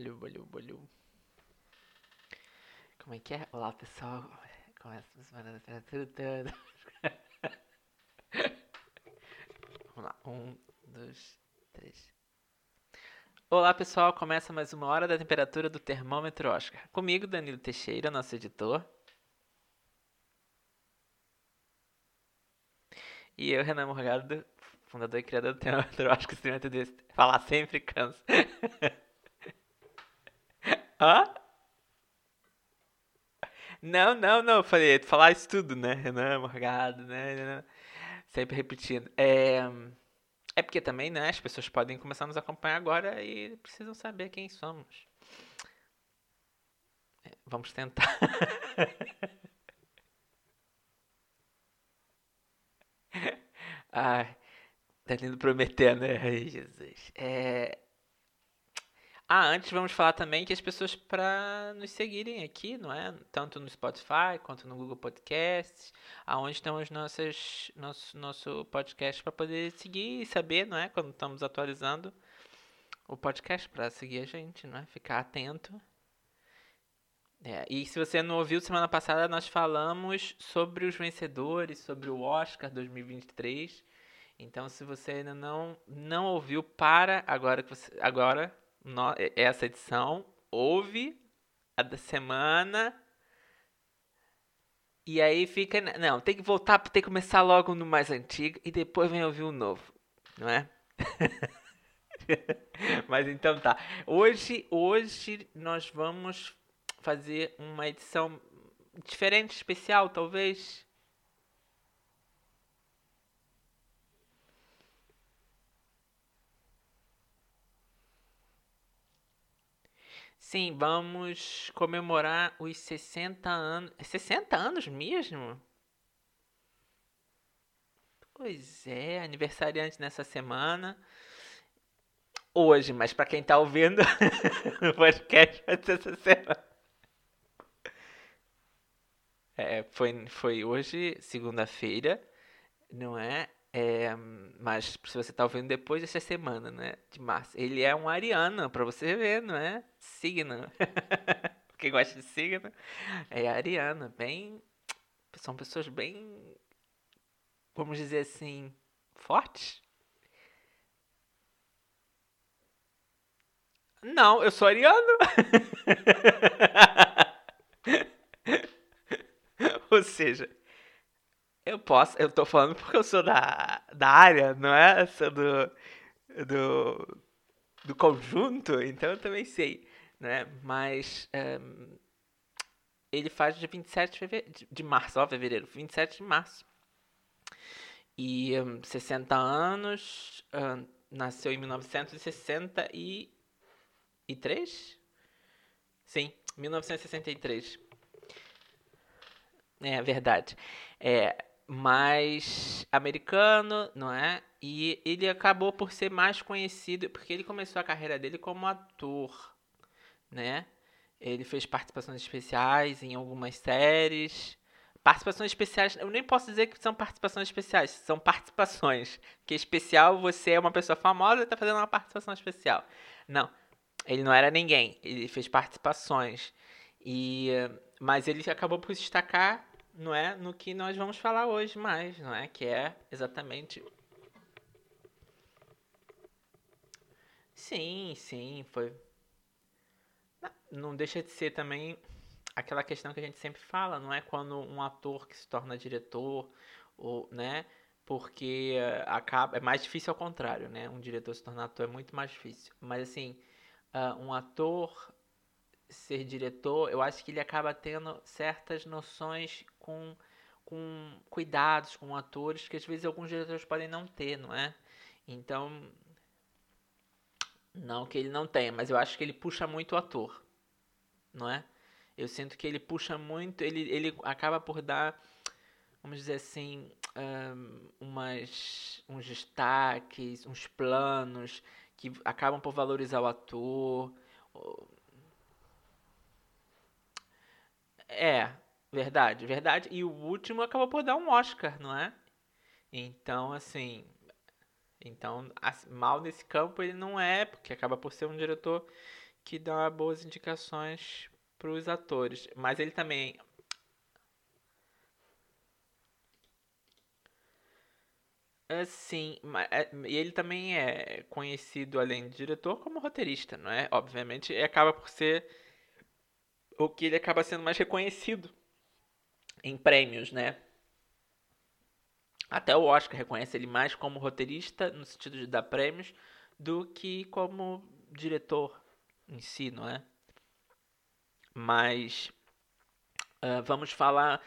Alô, alô, alô. Como é que é? Olá, pessoal. Começa a semana da toda. Vamos lá. Um, dois, três. Olá, pessoal. Começa mais uma hora da temperatura do termômetro Oscar. Comigo, Danilo Teixeira, nosso editor. E eu, Renan Morgado, fundador e criador do termômetro Oscar. Desse. Falar sempre cansa. Hã? Não, não, não. Eu falei, falar isso tudo, né? Renan Morgado, né? Sempre repetindo. É, é porque também, né? As pessoas podem começar a nos acompanhar agora e precisam saber quem somos. É, vamos tentar. Ai, tá lindo prometer, né? Ai, Jesus. É, ah, antes vamos falar também que as pessoas para nos seguirem aqui, não é? Tanto no Spotify quanto no Google Podcasts, aonde estão os nossos, nosso, nosso podcast para poder seguir e saber, não é? Quando estamos atualizando o podcast para seguir a gente, não é? Ficar atento. É, e se você não ouviu, semana passada nós falamos sobre os vencedores, sobre o Oscar 2023. Então, se você ainda não, não ouviu, para agora que você, agora essa edição, ouve a da semana. E aí fica. Não, tem que voltar, tem que começar logo no mais antigo e depois vem ouvir o novo, não é? Mas então tá. Hoje, hoje nós vamos fazer uma edição diferente, especial, talvez. Sim, vamos comemorar os 60 anos. 60 anos mesmo? Pois é, aniversariante nessa semana. Hoje, mas para quem tá ouvindo no podcast vai ser essa semana. É, foi, foi hoje, segunda-feira, não é? É, mas se você tá ouvindo depois dessa semana, né? De março. Ele é um ariano, para você ver, não é? Signo. Quem gosta de signo é ariano. Bem. São pessoas bem. Vamos dizer assim. Fortes. Não, eu sou ariano. Ou seja, eu posso, eu tô falando porque eu sou da, da área, não é? Sou do, do, do conjunto, então eu também sei, né? Mas um, ele faz dia 27 de, fevereiro, de março, ó, fevereiro, 27 de março. E um, 60 anos, um, nasceu em 1963? Sim, 1963. É verdade. É, mais americano, não é? E ele acabou por ser mais conhecido porque ele começou a carreira dele como ator, né? Ele fez participações especiais em algumas séries. Participações especiais, eu nem posso dizer que são participações especiais, são participações. Que especial você é uma pessoa famosa e está fazendo uma participação especial. Não, ele não era ninguém, ele fez participações. E, mas ele acabou por se destacar não é no que nós vamos falar hoje mais, não é? Que é exatamente. Sim, sim, foi. Não deixa de ser também aquela questão que a gente sempre fala, não é? Quando um ator que se torna diretor, ou, né? Porque eh, acaba. É mais difícil ao contrário, né? Um diretor se tornar ator é muito mais difícil. Mas assim, uh, um ator ser diretor, eu acho que ele acaba tendo certas noções com, com cuidados com atores que às vezes alguns diretores podem não ter, não é? Então, não que ele não tenha, mas eu acho que ele puxa muito o ator, não é? Eu sinto que ele puxa muito, ele, ele acaba por dar, vamos dizer assim, um, umas, uns destaques, uns planos que acabam por valorizar o ator. É, Verdade, verdade. E o último acabou por dar um Oscar, não é? Então, assim. Então, mal nesse campo ele não é, porque acaba por ser um diretor que dá boas indicações para os atores. Mas ele também Sim, é, e ele também é conhecido, além de diretor, como roteirista, não é? Obviamente, acaba por ser o que ele acaba sendo mais reconhecido em prêmios, né? Até o Oscar reconhece ele mais como roteirista, no sentido de dar prêmios, do que como diretor em si, não é? Mas uh, vamos falar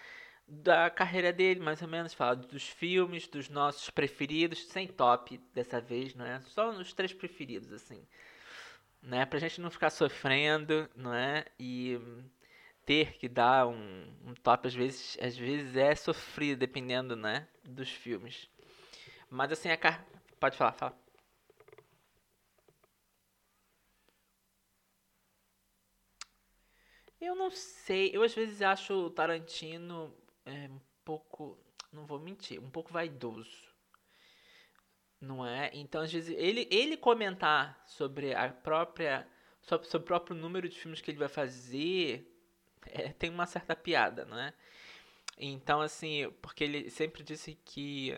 da carreira dele, mais ou menos, falar dos filmes, dos nossos preferidos, sem top dessa vez, não é? Só os três preferidos, assim. Né? Pra gente não ficar sofrendo, não é? E ter que dar um, um top às vezes, às vezes é sofrido, dependendo, né, dos filmes. Mas assim, a car... pode falar, fala. Eu não sei, eu às vezes acho o Tarantino é, um pouco, não vou mentir, um pouco vaidoso. Não é? Então, às vezes, ele, ele comentar sobre a própria. Sobre, o próprio número de filmes que ele vai fazer é, tem uma certa piada, não é? Então, assim, porque ele sempre disse que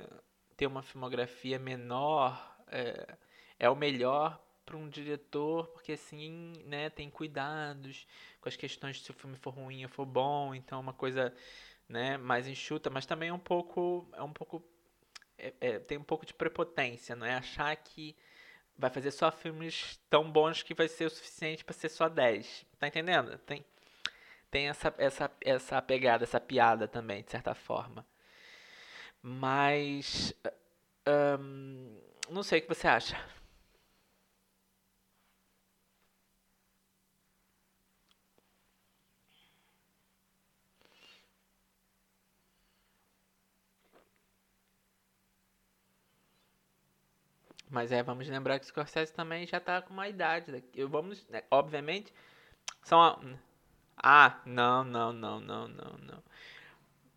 ter uma filmografia menor é, é o melhor para um diretor, porque assim, né, tem cuidados com as questões de se o filme for ruim ou for bom, então é uma coisa né, mais enxuta, mas também é um pouco, é um pouco, é, é, tem um pouco de prepotência, não é? Achar que vai fazer só filmes tão bons que vai ser o suficiente para ser só 10. Tá entendendo? Tem, tem essa, essa, essa pegada, essa piada também, de certa forma. Mas. Um, não sei o que você acha. Mas é, vamos lembrar que o Scorsese também já tá com uma idade. Eu vamos, né, obviamente, são Ah, não, não, não, não, não, não.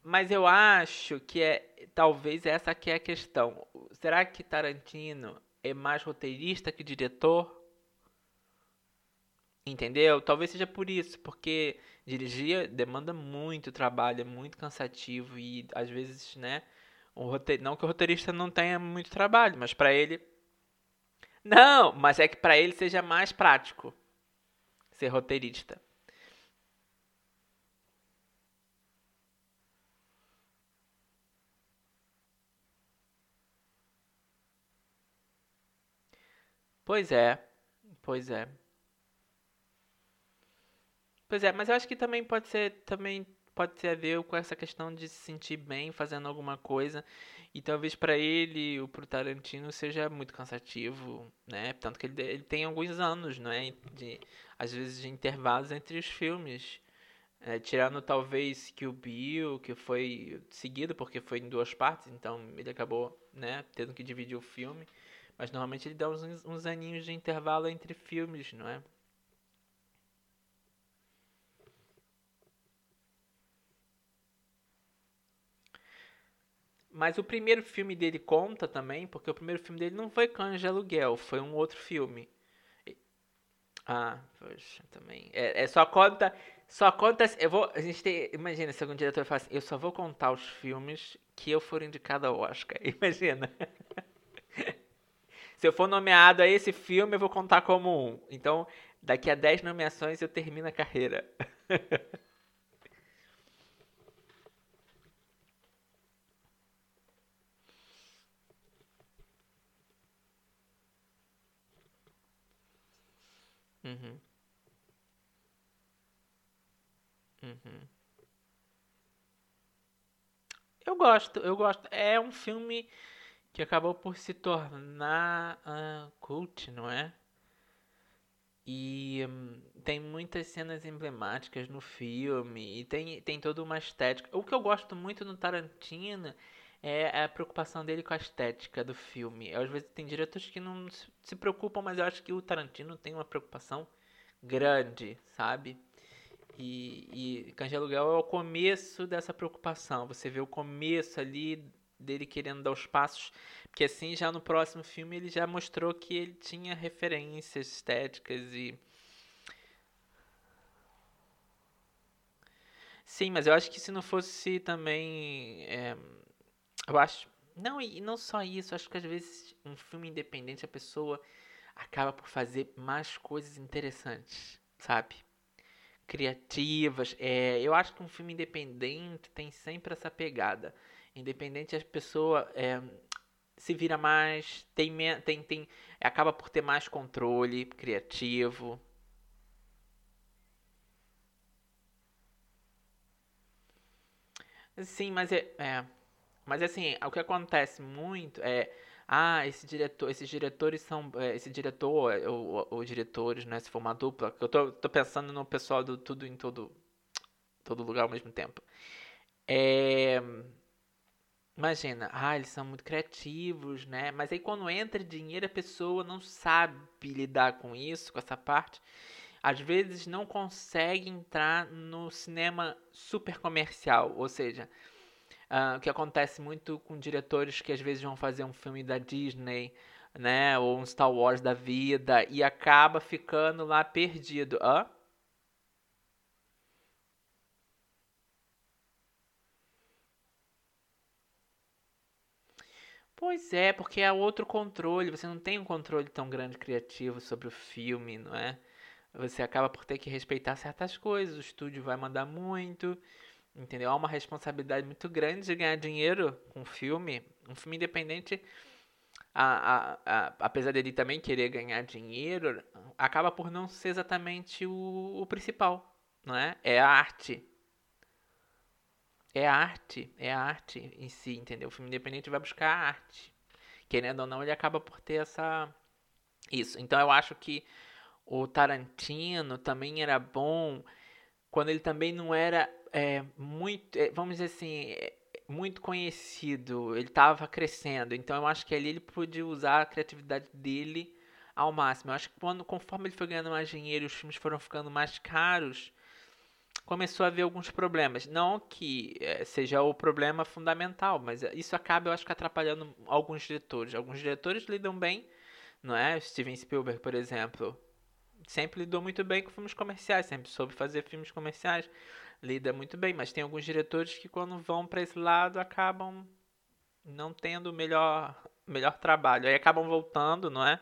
Mas eu acho que é talvez essa que é a questão. Será que Tarantino é mais roteirista que diretor? Entendeu? Talvez seja por isso, porque dirigir demanda muito trabalho, é muito cansativo e às vezes, né, um roteir... não que o roteirista não tenha muito trabalho, mas para ele não, mas é que para ele seja mais prático ser roteirista. Pois é, pois é. Pois é, mas eu acho que também pode ser também pode ter a ver com essa questão de se sentir bem fazendo alguma coisa. E talvez para ele, o pro Tarantino, seja muito cansativo, né? Tanto que ele, ele tem alguns anos, né? De, às vezes de intervalos entre os filmes. É, tirando talvez que o Bill, que foi seguido porque foi em duas partes, então ele acabou né, tendo que dividir o filme. Mas normalmente ele dá uns, uns aninhos de intervalo entre filmes, não é? Mas o primeiro filme dele conta também, porque o primeiro filme dele não foi Cães de Aluguel, foi um outro filme. Ah, poxa, também. É, é, só conta. Só conta. Eu vou. A gente tem. Imagina se algum diretor fala assim, eu só vou contar os filmes que eu for indicado ao Oscar. Imagina. se eu for nomeado a esse filme, eu vou contar como um. Então, daqui a 10 nomeações eu termino a carreira. Uhum. Uhum. Eu gosto, eu gosto. É um filme que acabou por se tornar uh, cult, não é? E um, tem muitas cenas emblemáticas no filme e tem, tem toda uma estética. O que eu gosto muito no Tarantino é a preocupação dele com a estética do filme. Às vezes tem diretores que não se preocupam, mas eu acho que o Tarantino tem uma preocupação grande, sabe? E, e Cães de Aluguel é o começo dessa preocupação. Você vê o começo ali dele querendo dar os passos, porque assim já no próximo filme ele já mostrou que ele tinha referências estéticas e Sim, mas eu acho que se não fosse também. É, eu acho. Não, e não só isso, acho que às vezes um filme independente a pessoa acaba por fazer mais coisas interessantes, sabe? Criativas. É, eu acho que um filme independente tem sempre essa pegada. Independente a pessoa é, se vira mais, tem, tem, tem, acaba por ter mais controle criativo. Sim, mas é, é, mas assim, o que acontece muito é ah, esse diretor, esses diretores são. É, esse diretor, ou, diretores, né? Se for uma dupla. Eu tô, tô pensando no pessoal do tudo em todo, todo lugar ao mesmo tempo. É, imagina, ah, eles são muito criativos, né? Mas aí quando entra dinheiro, a pessoa não sabe lidar com isso, com essa parte. Às vezes não consegue entrar no cinema super comercial, ou seja, Uh, que acontece muito com diretores que às vezes vão fazer um filme da Disney, né? Ou um Star Wars da vida e acaba ficando lá perdido. Hã? Pois é, porque é outro controle. Você não tem um controle tão grande criativo sobre o filme, não é? Você acaba por ter que respeitar certas coisas. O estúdio vai mandar muito. Entendeu? Há uma responsabilidade muito grande de ganhar dinheiro com filme. Um filme independente, a, a, a, apesar dele também querer ganhar dinheiro, acaba por não ser exatamente o, o principal, não é? É a arte. É a arte, é a arte em si, entendeu? O filme independente vai buscar a arte. Querendo ou não, ele acaba por ter essa. Isso. Então eu acho que o Tarantino também era bom quando ele também não era é, muito, é, vamos dizer assim, é, muito conhecido, ele estava crescendo, então eu acho que ali ele pôde usar a criatividade dele ao máximo. Eu acho que quando, conforme ele foi ganhando mais dinheiro e os filmes foram ficando mais caros, começou a haver alguns problemas. Não que é, seja o problema fundamental, mas isso acaba, eu acho que atrapalhando alguns diretores. Alguns diretores lidam bem, não é? Steven Spielberg, por exemplo, sempre lidou muito bem com filmes comerciais, sempre soube fazer filmes comerciais lida muito bem, mas tem alguns diretores que quando vão para esse lado acabam não tendo o melhor, melhor trabalho. Aí acabam voltando, não é?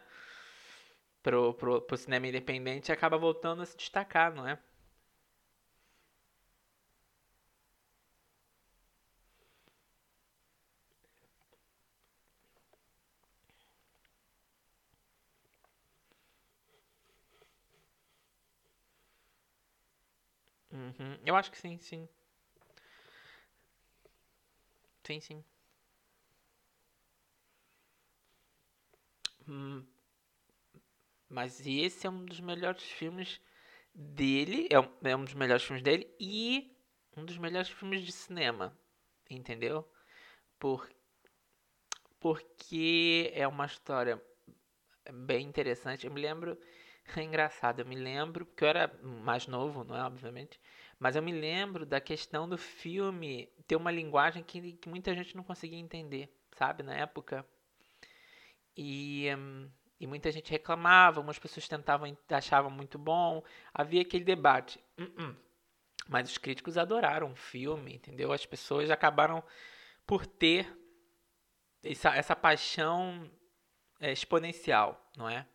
Pro, pro, pro cinema independente e acaba voltando a se destacar, não é? Uhum. Eu acho que sim, sim. Sim, sim. Hum, mas esse é um dos melhores filmes dele. É um, é um dos melhores filmes dele e um dos melhores filmes de cinema. Entendeu? Por, porque é uma história bem interessante. Eu me lembro é engraçado, eu me lembro, porque eu era mais novo, não é? Obviamente. Mas eu me lembro da questão do filme ter uma linguagem que, que muita gente não conseguia entender, sabe? Na época. E, e muita gente reclamava, algumas pessoas tentavam, achavam muito bom. Havia aquele debate. Uh -uh. Mas os críticos adoraram o filme, entendeu? As pessoas acabaram por ter essa, essa paixão é, exponencial, não é?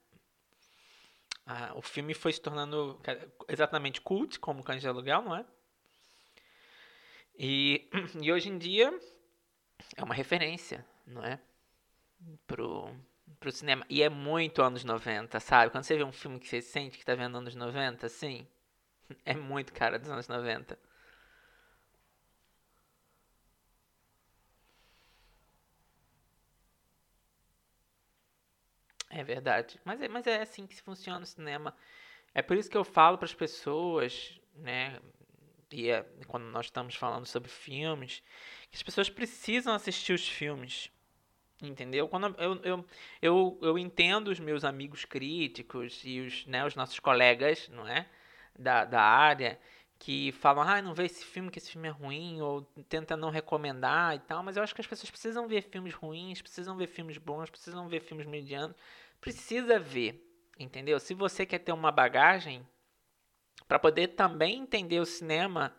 O filme foi se tornando exatamente cult, como Cães de Aluguel, não é? E, e hoje em dia é uma referência, não é? Pro, pro cinema. E é muito anos 90, sabe? Quando você vê um filme que você sente que tá vendo anos 90, assim, é muito cara dos anos 90. É verdade. Mas é, mas é assim que funciona o cinema. É por isso que eu falo para as pessoas, né? E é, quando nós estamos falando sobre filmes, que as pessoas precisam assistir os filmes. Entendeu? Quando eu, eu, eu, eu entendo os meus amigos críticos e os, né, os nossos colegas, não é? Da, da área, que falam, ah, não vê esse filme, que esse filme é ruim, ou tenta não recomendar e tal, mas eu acho que as pessoas precisam ver filmes ruins, precisam ver filmes bons, precisam ver filmes medianos, precisa ver, entendeu? Se você quer ter uma bagagem para poder também entender o cinema,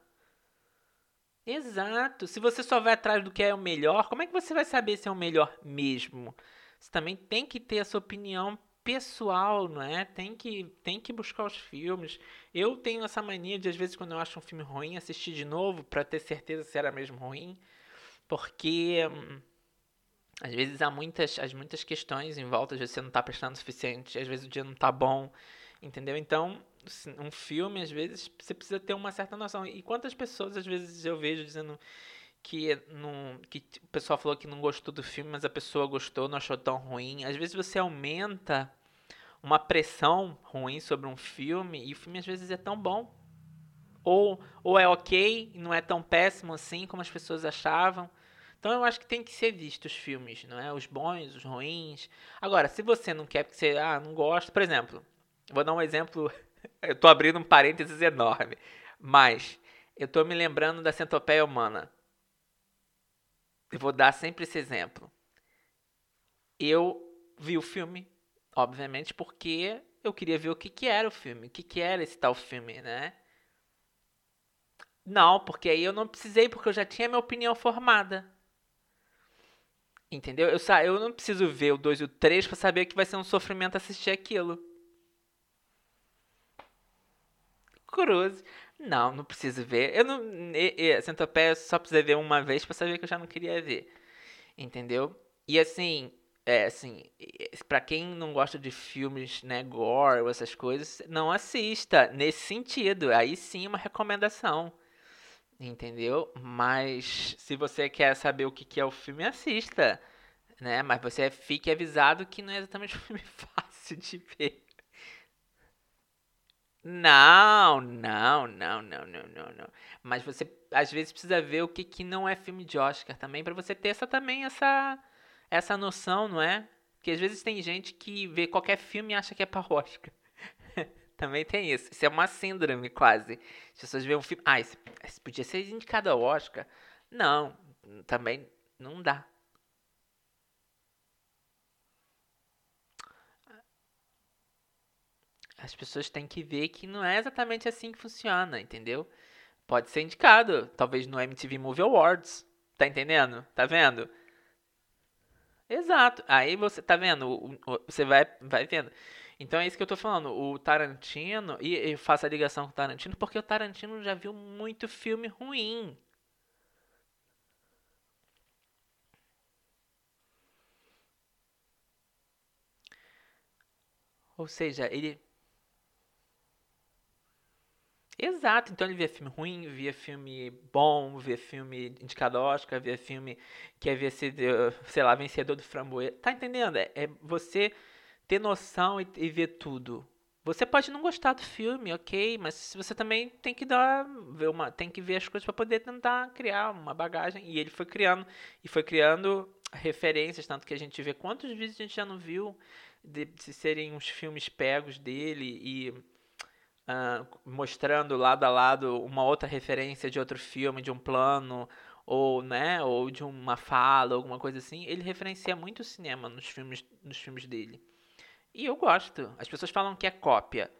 Exato. Se você só vai atrás do que é o melhor, como é que você vai saber se é o melhor mesmo? Você também tem que ter a sua opinião pessoal, não é? Tem que, tem que buscar os filmes. Eu tenho essa mania de, às vezes, quando eu acho um filme ruim, assistir de novo para ter certeza se era mesmo ruim. Porque hum, às vezes há muitas, as muitas questões em volta, às vezes você não está prestando o suficiente, às vezes o dia não está bom, entendeu? Então, um filme, às vezes, você precisa ter uma certa noção. E quantas pessoas, às vezes, eu vejo dizendo que, não, que o pessoal falou que não gostou do filme, mas a pessoa gostou, não achou tão ruim. Às vezes você aumenta uma pressão ruim sobre um filme e o filme às vezes é tão bom. Ou, ou é ok não é tão péssimo assim como as pessoas achavam. Então eu acho que tem que ser visto os filmes, não é? Os bons, os ruins. Agora, se você não quer, porque você ah, não gosta, por exemplo, vou dar um exemplo, eu tô abrindo um parênteses enorme, mas eu tô me lembrando da centopeia humana. Eu vou dar sempre esse exemplo. Eu vi o filme, obviamente, porque eu queria ver o que, que era o filme, o que, que era esse tal filme, né? Não, porque aí eu não precisei, porque eu já tinha minha opinião formada. Entendeu? Eu, eu não preciso ver o 2 e o 3 para saber que vai ser um sofrimento assistir aquilo. Cruz. Não, não preciso ver. Eu não. E, e, Centopeia só precisa ver uma vez pra saber que eu já não queria ver. Entendeu? E assim, é assim, para quem não gosta de filmes, né, gore ou essas coisas, não assista nesse sentido. Aí sim uma recomendação. Entendeu? Mas se você quer saber o que, que é o filme, assista. Né? Mas você fique avisado que não é exatamente um filme fácil de ver. Não, não, não, não, não, não, não. Mas você às vezes precisa ver o que, que não é filme de Oscar também para você ter essa também essa essa noção, não é? Porque às vezes tem gente que vê qualquer filme e acha que é para Oscar. também tem isso. Isso é uma síndrome quase. As pessoas veem um filme, ah, esse, esse podia ser indicado ao Oscar. Não, também não dá. As pessoas têm que ver que não é exatamente assim que funciona, entendeu? Pode ser indicado, talvez no MTV Movie Awards. Tá entendendo? Tá vendo? Exato. Aí você tá vendo, você vai, vai vendo. Então é isso que eu tô falando. O Tarantino, e eu faço a ligação com o Tarantino porque o Tarantino já viu muito filme ruim. Ou seja, ele Exato, então ele via filme ruim, via filme bom, via filme indicado Oscar, via filme que havia sido, sei lá, vencedor do Framboesa. Tá entendendo? É, é você ter noção e, e, ver tudo. Você pode não gostar do filme, ok, mas você também tem que dar, ver uma, tem que ver as coisas para poder tentar criar uma bagagem. E ele foi criando e foi criando referências, tanto que a gente vê quantos vídeos a gente já não viu de, de serem uns filmes pegos dele e uh, mostrando lado a lado uma outra referência de outro filme, de um plano, ou, né, ou de uma fala, alguma coisa assim, ele referencia muito o cinema nos filmes, nos filmes dele. E eu gosto. As pessoas falam que é cópia.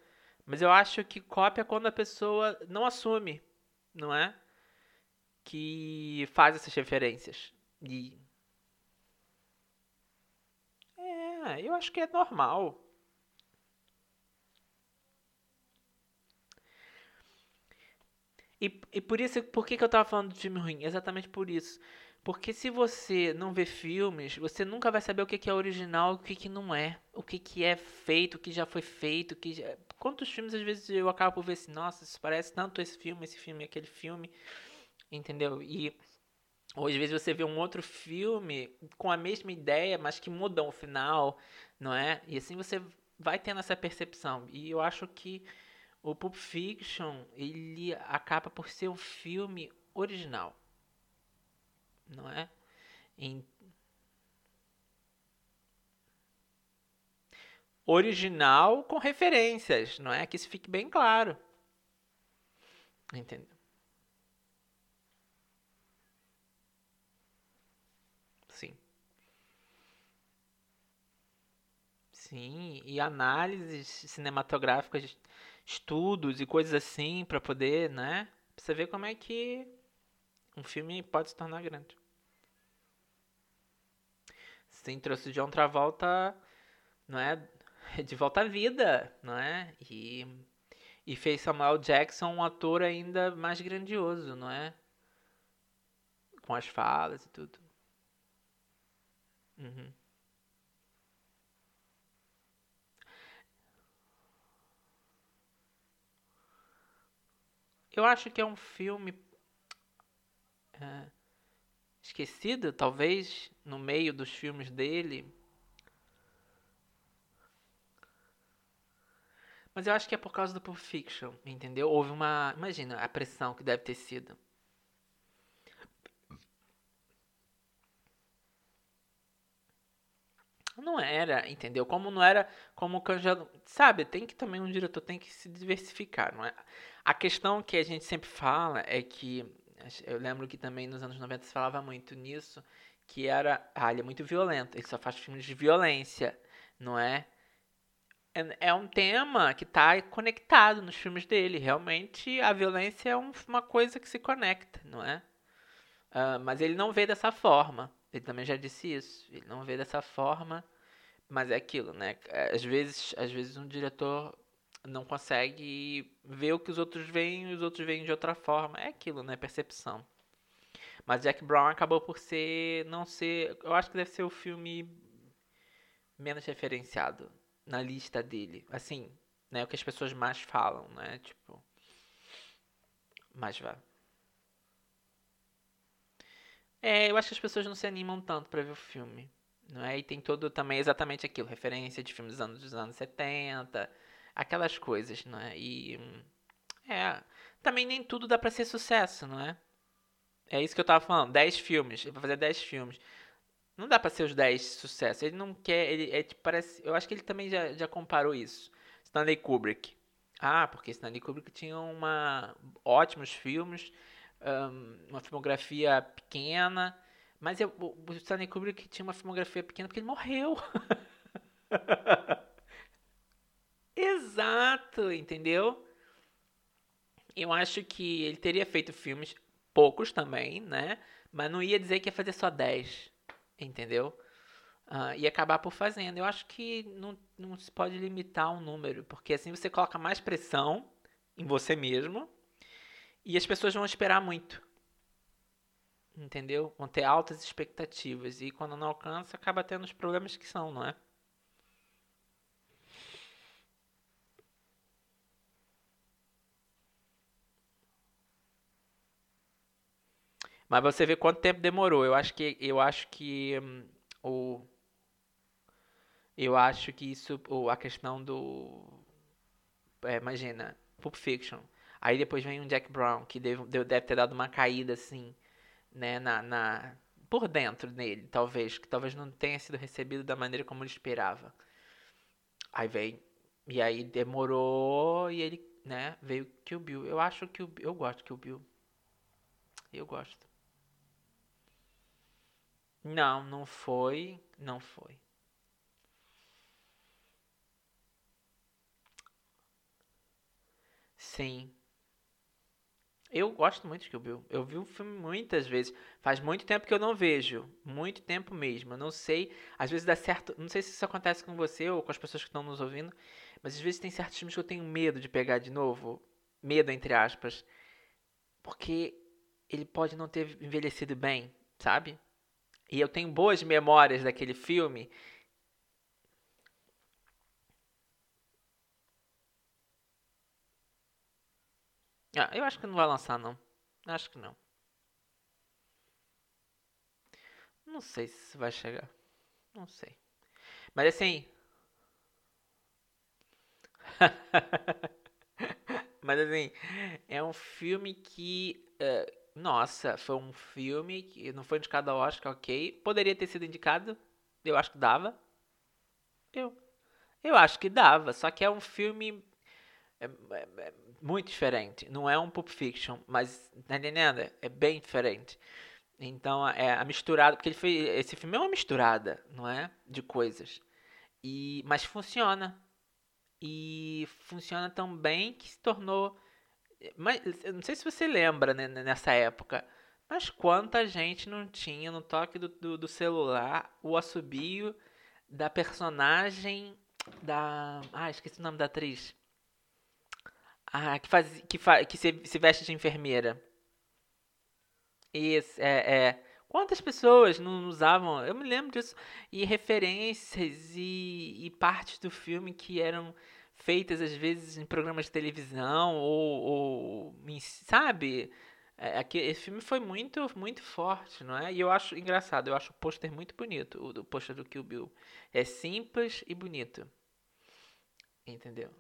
Mas eu acho que cópia é quando a pessoa não assume, não é? Que faz essas referências. E. É, eu acho que é normal. E, e por isso, por que, que eu tava falando de filme ruim? Exatamente por isso. Porque se você não vê filmes, você nunca vai saber o que, que é original e o que, que não é. O que, que é feito, o que já foi feito. Que já... Quantos filmes às vezes eu acabo por ver assim, nossa, isso parece tanto esse filme, esse filme, aquele filme. Entendeu? E ou às vezes você vê um outro filme com a mesma ideia, mas que mudam o final, não é? E assim você vai tendo essa percepção. E eu acho que o Pulp Fiction ele acaba por ser um filme original, não é? Em... Original com referências, não é? Que isso fique bem claro. Entendeu? Sim. Sim, e análises cinematográficas estudos e coisas assim para poder, né? Pra você ver como é que Um filme pode se tornar grande. Sim, trouxe o John Travolta, não é? De volta à vida, não é? E, e fez Samuel Jackson um ator ainda mais grandioso, não é? Com as falas e tudo. Uhum. Eu acho que é um filme é, esquecido, talvez, no meio dos filmes dele. Mas eu acho que é por causa do Pulp Fiction, entendeu? Houve uma. Imagina a pressão que deve ter sido. Não era, entendeu? Como não era, como o Canja, sabe? Tem que também um diretor tem que se diversificar, não é? A questão que a gente sempre fala é que eu lembro que também nos anos 90 se falava muito nisso, que era, ah, ele é muito violento, ele só faz filmes de violência, não é? É, é um tema que está conectado nos filmes dele. Realmente, a violência é um, uma coisa que se conecta, não é? Uh, mas ele não vê dessa forma. Ele também já disse isso. Ele não vê dessa forma, mas é aquilo, né? Às vezes, às vezes um diretor não consegue ver o que os outros veem e os outros veem de outra forma. É aquilo, né? Percepção. Mas Jack Brown acabou por ser. não ser. Eu acho que deve ser o filme menos referenciado na lista dele. Assim, né? O que as pessoas mais falam, né? Tipo. Mas vá. É, eu acho que as pessoas não se animam tanto para ver o filme. Não é? E tem todo também exatamente aquilo, referência de filmes dos anos, dos anos 70, aquelas coisas, não é? E é, também nem tudo dá para ser sucesso, não é? É isso que eu tava falando, 10 filmes, ele vai fazer 10 filmes. Não dá para ser os 10 sucessos. Ele não quer, ele é tipo, parece, eu acho que ele também já, já comparou isso. Stanley Kubrick. Ah, porque Stanley Kubrick tinha uma ótimos filmes, um, uma filmografia pequena, mas eu, o Stanley Kubrick tinha uma filmografia pequena porque ele morreu. Exato, entendeu? Eu acho que ele teria feito filmes, poucos também, né? Mas não ia dizer que ia fazer só 10, entendeu? Uh, acabar por fazendo. Eu acho que não, não se pode limitar um número, porque assim você coloca mais pressão em você mesmo e as pessoas vão esperar muito. Entendeu? Vão ter altas expectativas e quando não alcança, acaba tendo os problemas que são, não é? Mas você vê quanto tempo demorou. Eu acho que eu acho que hum, o eu acho que isso o, a questão do é, imagina Pulp Fiction. Aí depois vem um Jack Brown que deve, deve ter dado uma caída assim, né, na, na por dentro nele, talvez, que talvez não tenha sido recebido da maneira como ele esperava. Aí vem e aí demorou e ele, né, veio o Bill. Eu acho que o eu gosto que o Bill. Eu gosto. Não, não foi. Não foi. Sim. Eu gosto muito de Kill Bill. Eu vi o filme muitas vezes. Faz muito tempo que eu não vejo. Muito tempo mesmo. Eu não sei. Às vezes dá certo. Não sei se isso acontece com você ou com as pessoas que estão nos ouvindo. Mas às vezes tem certos filmes que eu tenho medo de pegar de novo. Medo, entre aspas. Porque ele pode não ter envelhecido bem, sabe? e eu tenho boas memórias daquele filme. Ah, eu acho que não vai lançar não. Acho que não. Não sei se vai chegar. Não sei. Mas assim. Mas assim, é um filme que. Uh, nossa, foi um filme que não foi indicado ao Oscar, ok. Poderia ter sido indicado, eu acho que dava. Eu, eu acho que dava, só que é um filme é, é, é muito diferente. Não é um Pulp Fiction, mas, tá entendendo? É bem diferente. Então, é a misturada, porque ele foi, esse filme é uma misturada, não é? De coisas. E, mas funciona. E funciona tão bem que se tornou mas eu não sei se você lembra né, nessa época, Mas quanta gente não tinha no toque do, do, do celular o assobio da personagem da. Ah, esqueci o nome da atriz. Ah, que faz. que, fa, que se, se veste de enfermeira. Isso, é, é. Quantas pessoas não usavam? Eu me lembro disso. E referências e, e partes do filme que eram feitas às vezes em programas de televisão ou, ou sabe? É, aqui, esse filme foi muito, muito forte, não é? E eu acho engraçado, eu acho o pôster muito bonito, o, o pôster do Kill Bill. É simples e bonito. Entendeu?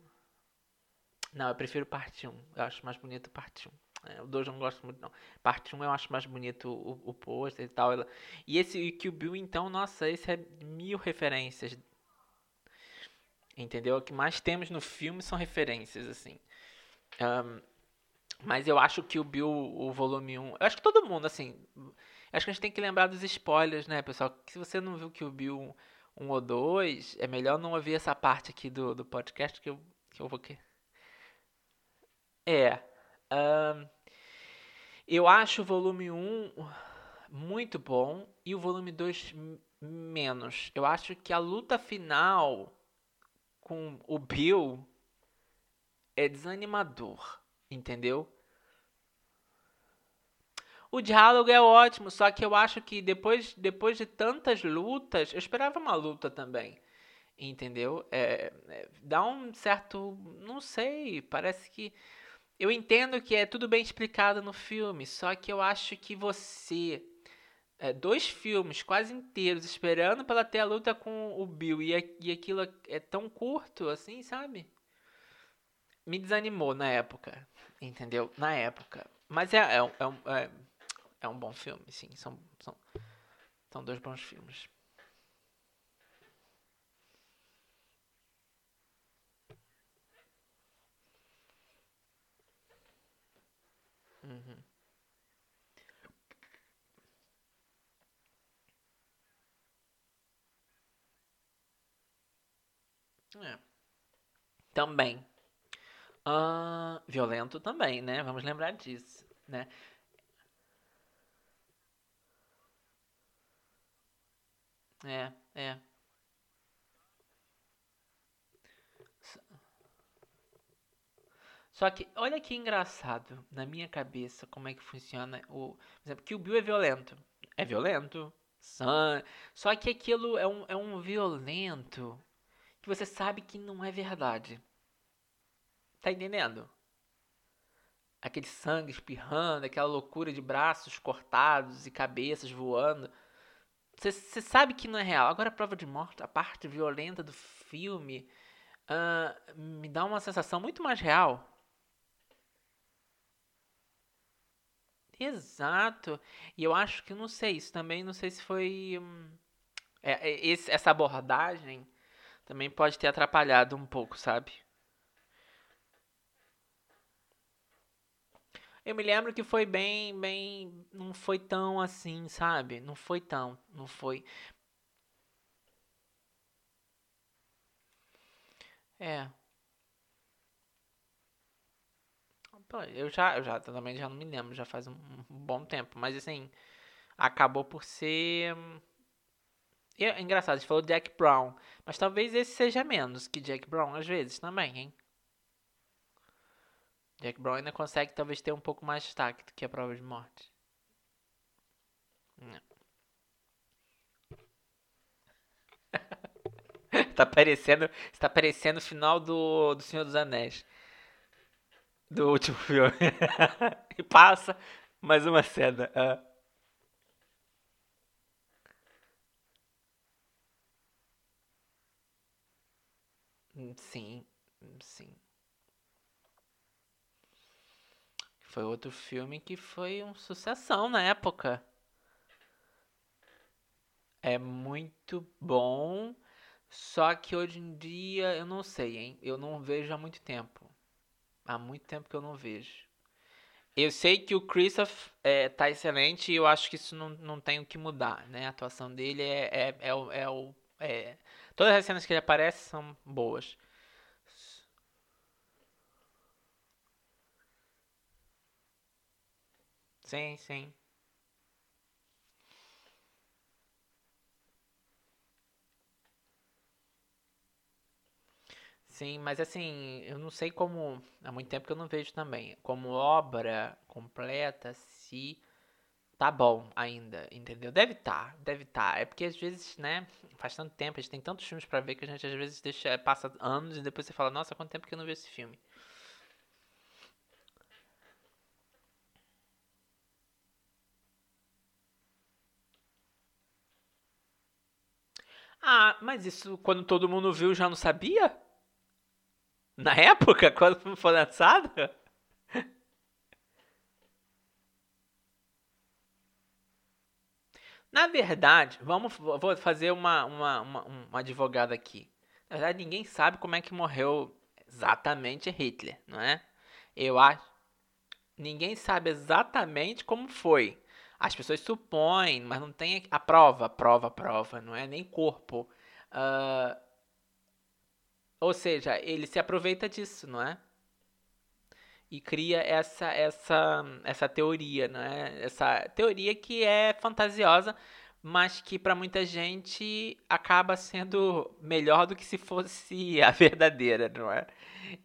Não, eu prefiro parte 1. Eu acho mais bonito parte 1. É, o 2 eu não gosto muito, não. Parte 1 eu acho mais bonito o, o pôster e tal. E esse Kill Bill, então, nossa, esse é mil referências. Entendeu? O que mais temos no filme são referências, assim. Um, mas eu acho que o Bill, o volume 1. Eu acho que todo mundo, assim. Acho que a gente tem que lembrar dos spoilers, né, pessoal? Que se você não viu que o Bill 1 ou 2, é melhor não ouvir essa parte aqui do, do podcast que eu, que eu vou. É. Um, eu acho o volume 1 muito bom e o volume 2 menos. Eu acho que a luta final com o Bill é desanimador, entendeu? O diálogo é ótimo, só que eu acho que depois, depois de tantas lutas, eu esperava uma luta também. Entendeu? É, é, dá um certo. Não sei, parece que. Eu entendo que é tudo bem explicado no filme, só que eu acho que você. É, dois filmes quase inteiros esperando para ter a luta com o Bill e, e aquilo é tão curto assim, sabe? Me desanimou na época, entendeu? Na época. Mas é, é, é, é é um bom filme, sim. São, são, são dois bons filmes. Uhum. É. Também. Uh, violento também, né? Vamos lembrar disso, né? É, é. Só que, olha que engraçado, na minha cabeça, como é que funciona o. Por exemplo, que o Bill é violento. É violento. San... Só que aquilo é um, é um violento que você sabe que não é verdade. Tá entendendo? Aquele sangue espirrando, aquela loucura de braços cortados e cabeças voando. Você sabe que não é real. Agora a prova de morte, a parte violenta do filme, uh, me dá uma sensação muito mais real. Exato. E eu acho que não sei, isso também não sei se foi. Hum, é, é, esse, essa abordagem também pode ter atrapalhado um pouco, sabe? Eu me lembro que foi bem, bem, não foi tão assim, sabe? Não foi tão, não foi. É. Eu já, eu já também já não me lembro, já faz um, um bom tempo, mas assim, acabou por ser é engraçado, você falou Jack Brown, mas talvez esse seja menos que Jack Brown às vezes também, hein? Jack Brown ainda consegue talvez ter um pouco mais de destaque do que a prova de morte. tá parecendo, está parecendo o final do, do Senhor dos Anéis. Do último filme. e passa mais uma cena. Ah. Sim, sim. Foi outro filme que foi um sucessão na época. É muito bom, só que hoje em dia eu não sei, hein? Eu não vejo há muito tempo. Há muito tempo que eu não vejo. Eu sei que o Christoph é, tá excelente e eu acho que isso não, não tem o que mudar, né? A atuação dele é, é, é, o, é, o, é Todas as cenas que ele aparece são boas. Sim, sim. Sim, mas assim, eu não sei como. Há muito tempo que eu não vejo também. Como obra completa, se tá bom ainda, entendeu? Deve tá, deve tá. É porque às vezes, né, faz tanto tempo, a gente tem tantos filmes para ver que a gente às vezes deixa, passa anos e depois você fala, nossa, quanto tempo que eu não vi esse filme. Ah, mas isso quando todo mundo viu já não sabia? Na época, quando foi lançado? Na verdade, vamos, vou fazer uma, uma, uma, uma advogada aqui. Na verdade, ninguém sabe como é que morreu exatamente Hitler, não é? Eu acho. Ninguém sabe exatamente como foi. As pessoas supõem, mas não tem a prova, prova, prova, não é nem corpo. Uh, ou seja, ele se aproveita disso, não é? E cria essa essa essa teoria, né? Essa teoria que é fantasiosa, mas que para muita gente acaba sendo melhor do que se fosse a verdadeira, não é?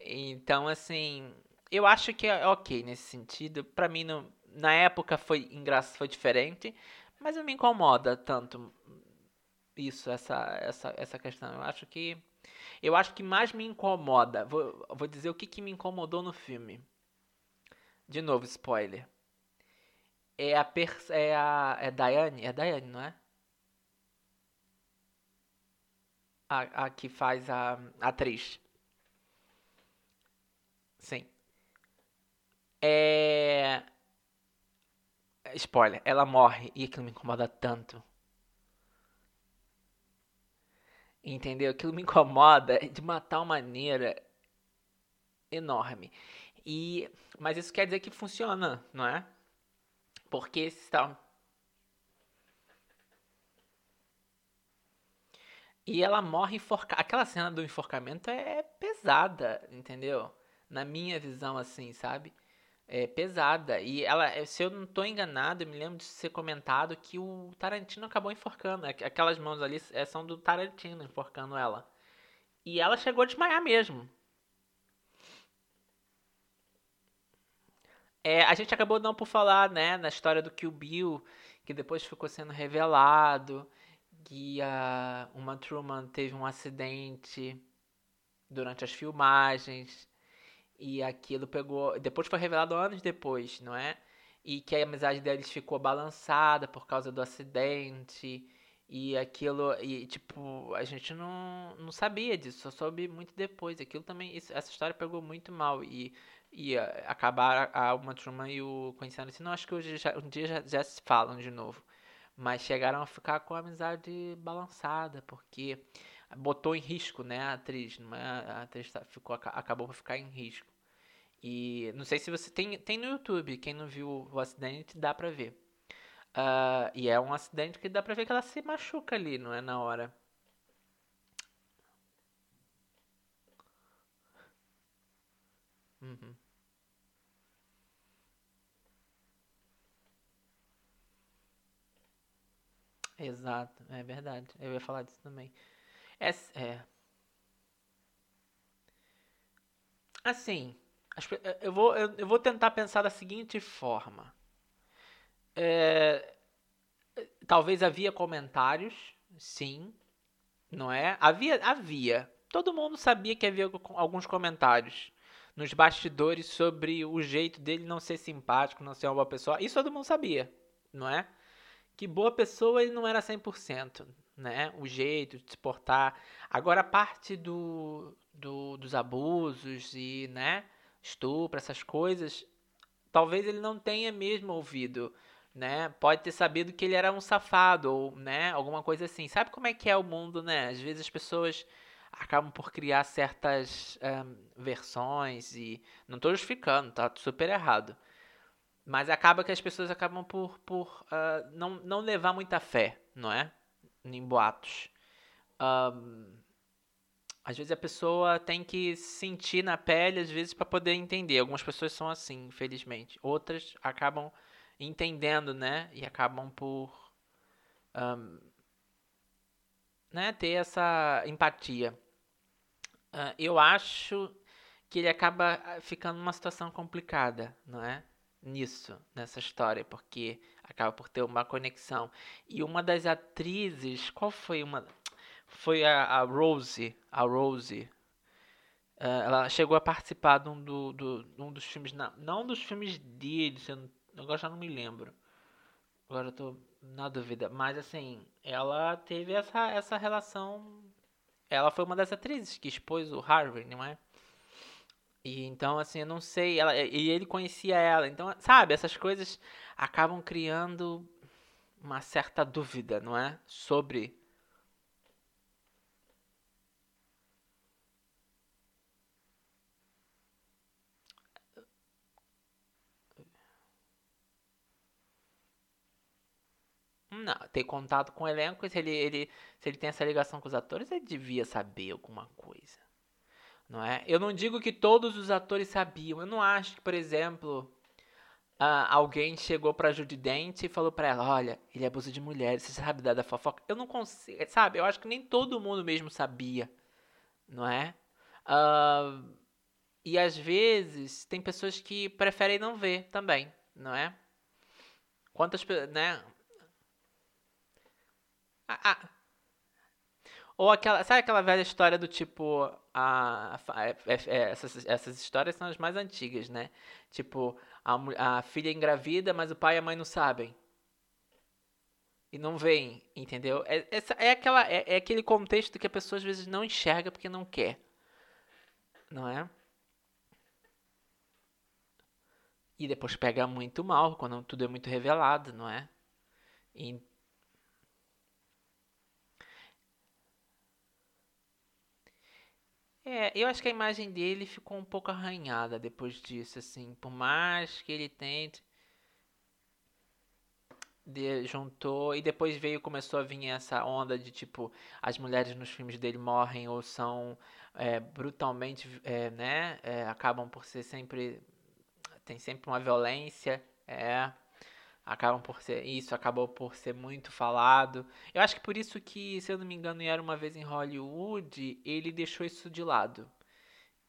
Então, assim, eu acho que é ok nesse sentido. Para mim, não, na época foi engraçado, foi diferente, mas não me incomoda tanto isso, essa, essa, essa questão. Eu acho que eu acho que mais me incomoda. Vou, vou dizer o que, que me incomodou no filme. De novo, spoiler. É a. É a. É Diane? É Diane, não é? A, a que faz a, a atriz. Sim. É. Spoiler, ela morre e aquilo me incomoda tanto. Entendeu? Aquilo me incomoda de uma tal maneira enorme. E mas isso quer dizer que funciona, não é? Porque está E ela morre enforcada. Aquela cena do enforcamento é pesada, entendeu? Na minha visão, assim, sabe? É, pesada. E ela, é, se eu não estou enganado, eu me lembro de ser comentado que o Tarantino acabou enforcando. Aquelas mãos ali é, são do Tarantino enforcando ela. E ela chegou a desmaiar mesmo. É, a gente acabou não por falar, né, na história do Kill Bill, que depois ficou sendo revelado que a uma Truman teve um acidente durante as filmagens e aquilo pegou. Depois foi revelado anos depois, não é? E que a amizade deles ficou balançada por causa do acidente. E aquilo. E tipo, a gente não, não sabia disso, só soube muito depois. Aquilo também. Isso, essa história pegou muito mal. E, e acabar a Uma Truman e o conhecendo assim. Não acho que hoje já, um dia já, já se falam de novo. Mas chegaram a ficar com a amizade balançada, porque botou em risco, né, a atriz, não é? a atriz tá, ficou, acabou por ficar em risco. E não sei se você tem, tem no YouTube, quem não viu o acidente dá pra ver. Uh, e é um acidente que dá pra ver que ela se machuca ali, não é na hora. Uhum. Exato, é verdade. Eu ia falar disso também. É, é. Assim, eu vou, eu vou tentar pensar da seguinte forma. É, talvez havia comentários, sim, não é? Havia, havia. Todo mundo sabia que havia alguns comentários nos bastidores sobre o jeito dele não ser simpático, não ser uma boa pessoa. Isso todo mundo sabia, não é? Que boa pessoa ele não era 100% né? O jeito de se portar. Agora a parte do, do, dos abusos e, né? Estupro, essas coisas, talvez ele não tenha mesmo ouvido, né? Pode ter sabido que ele era um safado ou, né? Alguma coisa assim. Sabe como é que é o mundo, né? Às vezes as pessoas acabam por criar certas um, versões e não estou justificando, tá super errado. Mas acaba que as pessoas acabam por, por uh, não, não levar muita fé, não é? Em boatos. Um, às vezes a pessoa tem que sentir na pele, às vezes, para poder entender. Algumas pessoas são assim, infelizmente. Outras acabam entendendo, né? E acabam por um, né, ter essa empatia. Uh, eu acho que ele acaba ah, ficando numa situação complicada, não é? Nisso, nessa história, porque acaba por ter uma conexão. E uma das atrizes, qual foi uma? Foi a, a Rose, a Rose. Uh, ela chegou a participar de um, do, do, de um dos filmes, não, não dos filmes dele, eu agora já não me lembro. Agora eu tô na dúvida, mas assim, ela teve essa, essa relação. Ela foi uma das atrizes que expôs o Harvey, não é? E então, assim, eu não sei. Ela, e ele conhecia ela. Então, sabe, essas coisas acabam criando uma certa dúvida, não é? Sobre. Não, ter contato com o elenco, se ele, ele, se ele tem essa ligação com os atores, ele devia saber alguma coisa não é? Eu não digo que todos os atores sabiam. Eu não acho que, por exemplo, alguém chegou pra Judy Dent e falou pra ela, olha, ele abusa de mulheres, você sabe da, da fofoca? Eu não consigo, sabe? Eu acho que nem todo mundo mesmo sabia, não é? Uh, e às vezes tem pessoas que preferem não ver também, não é? Quantas, né? Ah, ah, ou aquela. Sabe aquela velha história do tipo. A, a, a, é, é, essas, essas histórias são as mais antigas, né? Tipo, a, a filha engravida, mas o pai e a mãe não sabem. E não veem, entendeu? É, essa, é, aquela, é, é aquele contexto que a pessoa às vezes não enxerga porque não quer. Não é? E depois pega muito mal quando tudo é muito revelado, não é? E, É, eu acho que a imagem dele ficou um pouco arranhada depois disso, assim. Por mais que ele tente. De, juntou e depois veio começou a vir essa onda de tipo as mulheres nos filmes dele morrem ou são é, brutalmente é, né é, acabam por ser sempre tem sempre uma violência é acabam por ser isso acabou por ser muito falado. Eu acho que por isso que se eu não me engano era uma vez em Hollywood ele deixou isso de lado.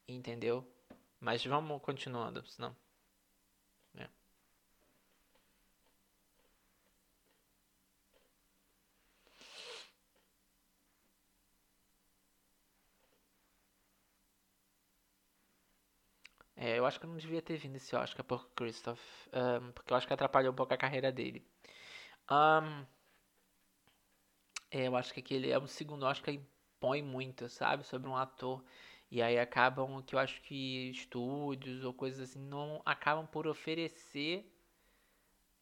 Entendeu? Mas vamos continuando senão é. É, eu acho que eu não devia ter vindo esse Oscar por Christoph, um, porque eu acho que atrapalhou um pouco a carreira dele. Um, é, eu acho que aquele é o segundo Oscar que impõe muito, sabe, sobre um ator. E aí acabam que eu acho que estúdios ou coisas assim não acabam por oferecer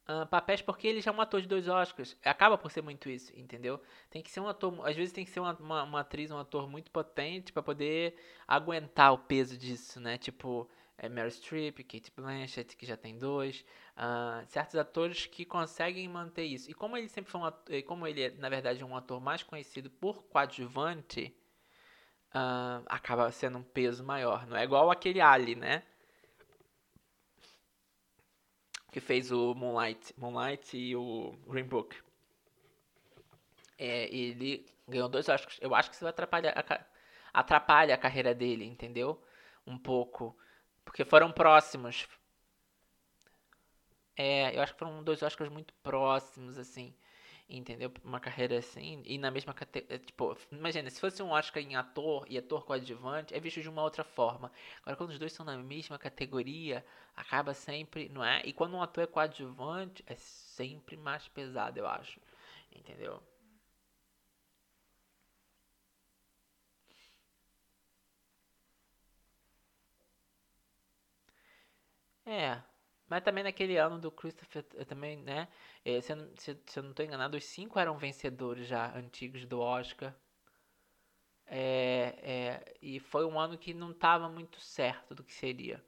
uh, papéis porque ele já é um ator de dois Oscars. Acaba por ser muito isso, entendeu? Tem que ser um ator, às vezes tem que ser uma, uma, uma atriz, um ator muito potente para poder aguentar o peso disso, né? Tipo, é Meryl Streep, Kate Blanchett, que já tem dois, uh, certos atores que conseguem manter isso. E como ele sempre foi um ator, como ele é, na verdade, um ator mais conhecido por coadjuvante, uh, acaba sendo um peso maior. Não é igual aquele Ali, né? Que fez o Moonlight, Moonlight e o Green Book. É, ele ganhou dois Oscars. Eu acho que isso vai atrapalhar a, atrapalha a carreira dele, entendeu? Um pouco. Porque foram próximos. É, eu acho que foram dois Oscars muito próximos, assim. Entendeu? Uma carreira assim. E na mesma categoria. É, tipo, imagina, se fosse um Oscar em ator e ator coadjuvante, é visto de uma outra forma. Agora, quando os dois são na mesma categoria, acaba sempre. Não é? E quando um ator é coadjuvante, é sempre mais pesado, eu acho. Entendeu? É, mas também naquele ano do Christopher, também, né? É, se, eu, se, se eu não estou enganado, os cinco eram vencedores já antigos do Oscar. É, é, e foi um ano que não estava muito certo do que seria.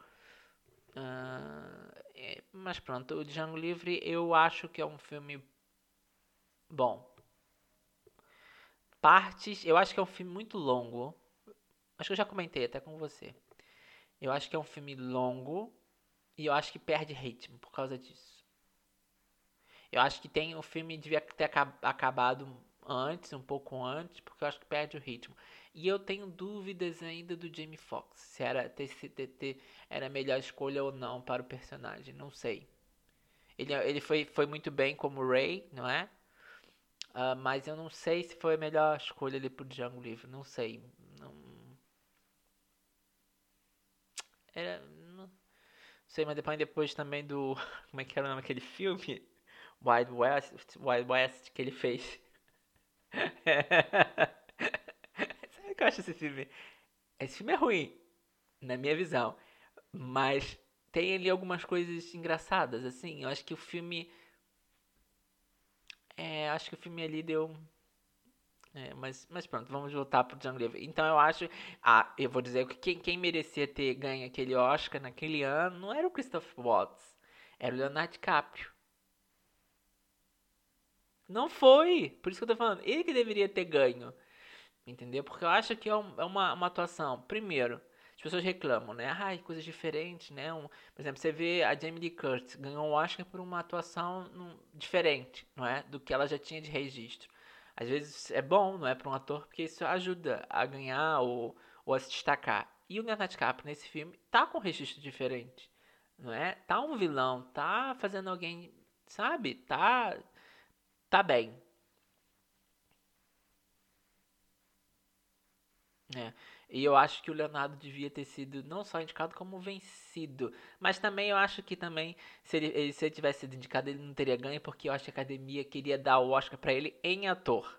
Uh, é, mas pronto, o Django Livre eu acho que é um filme bom. Partes, eu acho que é um filme muito longo. Acho que eu já comentei até com você. Eu acho que é um filme longo e eu acho que perde ritmo por causa disso. Eu acho que tem o filme devia ter acabado antes, um pouco antes, porque eu acho que perde o ritmo. E eu tenho dúvidas ainda do Jamie Foxx, se era ter, era a melhor escolha ou não para o personagem, não sei. Ele, ele foi, foi muito bem como Ray, não é? Uh, mas eu não sei se foi a melhor escolha ali pro Django Livre, não sei. Não... Era. Sei, mas depois, depois também do. Como é que era o nome daquele filme? Wild West, Wild West que ele fez. Sabe o que eu acho esse filme? Esse filme é ruim, na minha visão. Mas tem ali algumas coisas engraçadas, assim. Eu acho que o filme. É, acho que o filme ali deu. É, mas, mas pronto, vamos voltar pro Django Livre. Então eu acho. Ah, eu vou dizer que quem, quem merecia ter ganho aquele Oscar naquele ano não era o Christopher Watts, era o Leonardo DiCaprio. Não foi! Por isso que eu tô falando. Ele que deveria ter ganho. Entendeu? Porque eu acho que é, um, é uma, uma atuação. Primeiro, as pessoas reclamam, né? Ai, coisas diferentes, né? Um, por exemplo, você vê a Jamie Lee Curtis ganhou um Oscar por uma atuação num, diferente, não é? Do que ela já tinha de registro. Às vezes é bom, não é? Para um ator, porque isso ajuda a ganhar ou, ou a se destacar. E o Leonardo DiCaprio nesse filme tá com um registro diferente, não é? Tá um vilão, tá fazendo alguém, sabe? Tá tá bem. É. E eu acho que o Leonardo devia ter sido não só indicado como vencido, mas também eu acho que também se ele, se ele tivesse sido indicado ele não teria ganho porque eu acho que a academia queria dar o Oscar para ele em ator.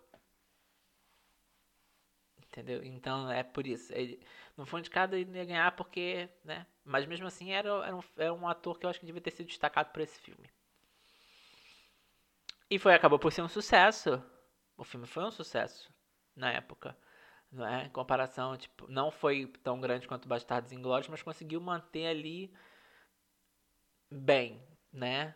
Entendeu? Então é por isso. Ele não foi indicado ele não ia ganhar porque, né? Mas mesmo assim era, era, um, era um ator que eu acho que devia ter sido destacado por esse filme. E foi acabou por ser um sucesso. O filme foi um sucesso na época. Não é? Em comparação, tipo, não foi tão grande quanto Bastardos Inglórios, mas conseguiu manter ali bem, né?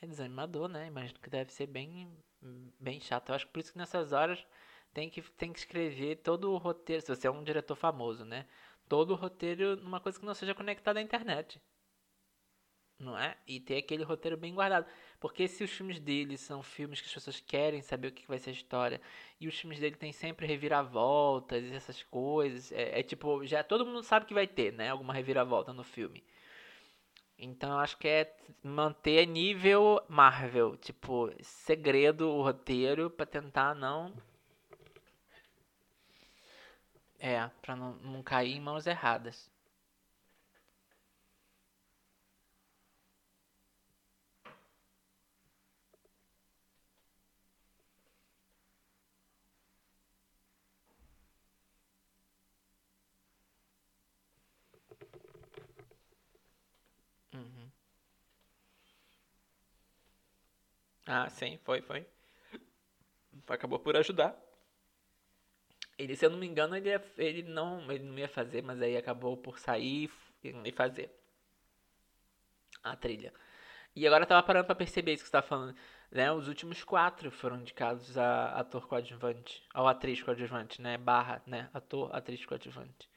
É, desanimador, né? Imagino que deve ser bem, bem chato. Eu acho que por isso que nessas horas tem que, tem que escrever todo o roteiro, se você é um diretor famoso, né? Todo o roteiro numa coisa que não seja conectada à internet. Não é? E ter aquele roteiro bem guardado. Porque se os filmes dele são filmes que as pessoas querem saber o que vai ser a história, e os filmes dele tem sempre reviravoltas e essas coisas, é, é tipo, já todo mundo sabe que vai ter, né? Alguma reviravolta no filme. Então eu acho que é manter nível Marvel, tipo, segredo o roteiro para tentar não é, para não, não cair em mãos erradas. Ah, sim, foi, foi. Acabou por ajudar. Ele, se eu não me engano, ele, ia, ele, não, ele não ia fazer, mas aí acabou por sair e fazer a trilha. E agora eu tava parando pra perceber isso que você tá falando. Né? Os últimos quatro foram indicados a ator coadjuvante. Ou atriz coadjuvante, né? Barra, né? Ator, atriz coadjuvante.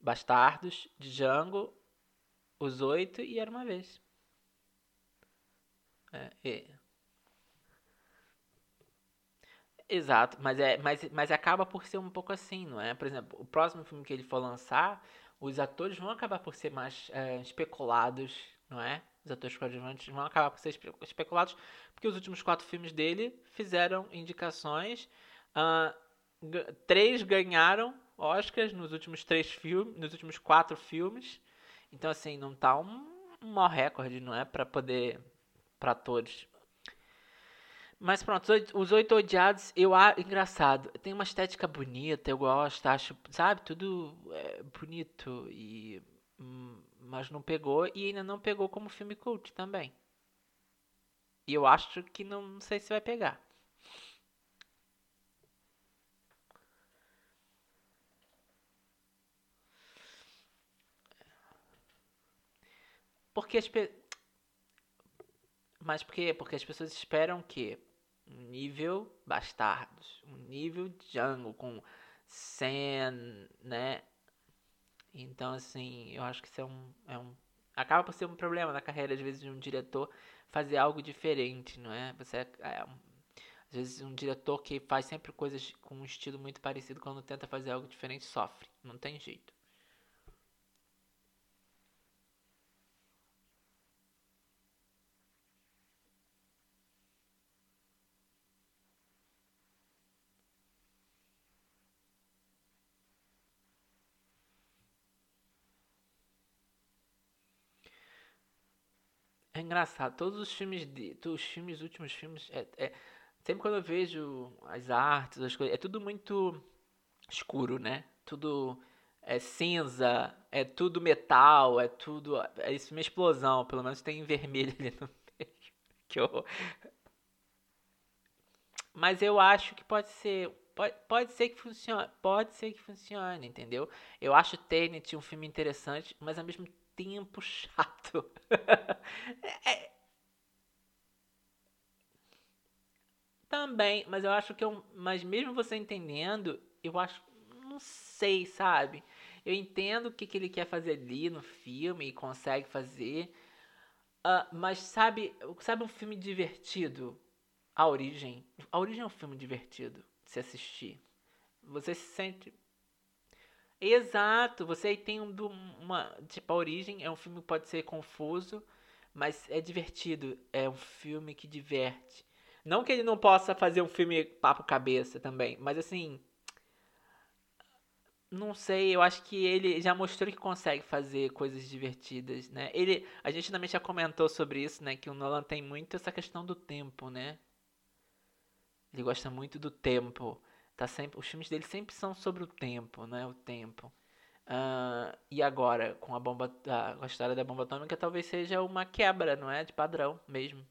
Bastardos, Django, Os Oito e Era Uma Vez. É, e... Exato, mas, é, mas, mas acaba por ser um pouco assim, não é? Por exemplo, o próximo filme que ele for lançar, os atores vão acabar por ser mais é, especulados, não é? Os atores coadjuvantes vão acabar por ser espe especulados, porque os últimos quatro filmes dele fizeram indicações. Uh, três ganharam Oscars nos últimos três filmes, nos últimos quatro filmes. Então, assim, não tá um, um maior recorde, não é? para poder. para atores. Mas pronto, os oito odiados, eu acho engraçado. Tem uma estética bonita, eu gosto, acho, sabe, tudo é, bonito e hum, mas não pegou e ainda não pegou como filme cult também. E eu acho que não, não sei se vai pegar. porque as pe... Mas por quê? Porque as pessoas esperam que um nível Bastardos, um nível Django com Sen, né? Então, assim, eu acho que isso é um, é um. Acaba por ser um problema na carreira, às vezes, de um diretor fazer algo diferente, não é? Você é, é às vezes um diretor que faz sempre coisas com um estilo muito parecido, quando tenta fazer algo diferente, sofre. Não tem jeito. Engraçado, todos os filmes de, os filmes, os últimos filmes, é, é, sempre quando eu vejo as artes, as coisas, é tudo muito escuro, né? Tudo é cinza, é tudo metal, é tudo, é isso uma explosão, pelo menos tem vermelho ali no meio. Que eu... Mas eu acho que pode ser, pode, pode ser que funcione, pode ser que funcione, entendeu? Eu acho Tenet um filme interessante, mas ao mesmo tempo chato. é... Também, mas eu acho que eu, mas mesmo você entendendo, eu acho, não sei, sabe? Eu entendo o que, que ele quer fazer ali no filme e consegue fazer, uh, mas sabe, sabe um filme divertido? A Origem. A Origem é um filme divertido de se assistir. Você se sente Exato, você tem um, uma. Tipo, a origem é um filme que pode ser confuso, mas é divertido. É um filme que diverte. Não que ele não possa fazer um filme papo cabeça também, mas assim. Não sei, eu acho que ele já mostrou que consegue fazer coisas divertidas, né? Ele, a gente também já comentou sobre isso, né? Que o Nolan tem muito essa questão do tempo, né? Ele gosta muito do tempo. Tá sempre, os filmes dele sempre são sobre o tempo, né? O tempo. Uh, e agora, com a bomba, a, a história da bomba atômica, talvez seja uma quebra, não é? De padrão mesmo.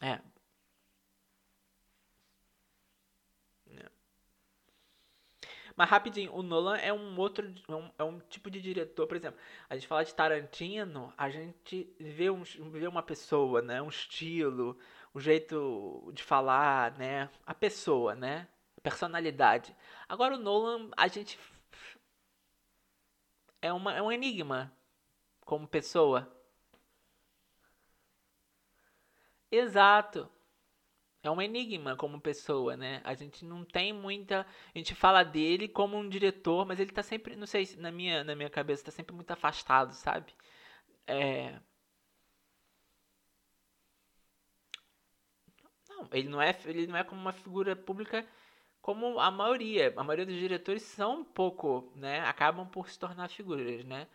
É. é. Mas rapidinho, o Nolan é um outro, é um, é um, tipo de diretor, por exemplo, a gente fala de Tarantino, a gente vê, um, vê uma pessoa, né, um estilo, o jeito de falar, né? A pessoa, né? A personalidade. Agora o Nolan, a gente é, uma, é um enigma como pessoa. Exato. É um enigma como pessoa, né? A gente não tem muita. A gente fala dele como um diretor, mas ele tá sempre. Não sei, na minha, na minha cabeça, tá sempre muito afastado, sabe? É. Ele não é, ele não é como uma figura pública como a maioria. A maioria dos diretores são um pouco, né? Acabam por se tornar figuras, né?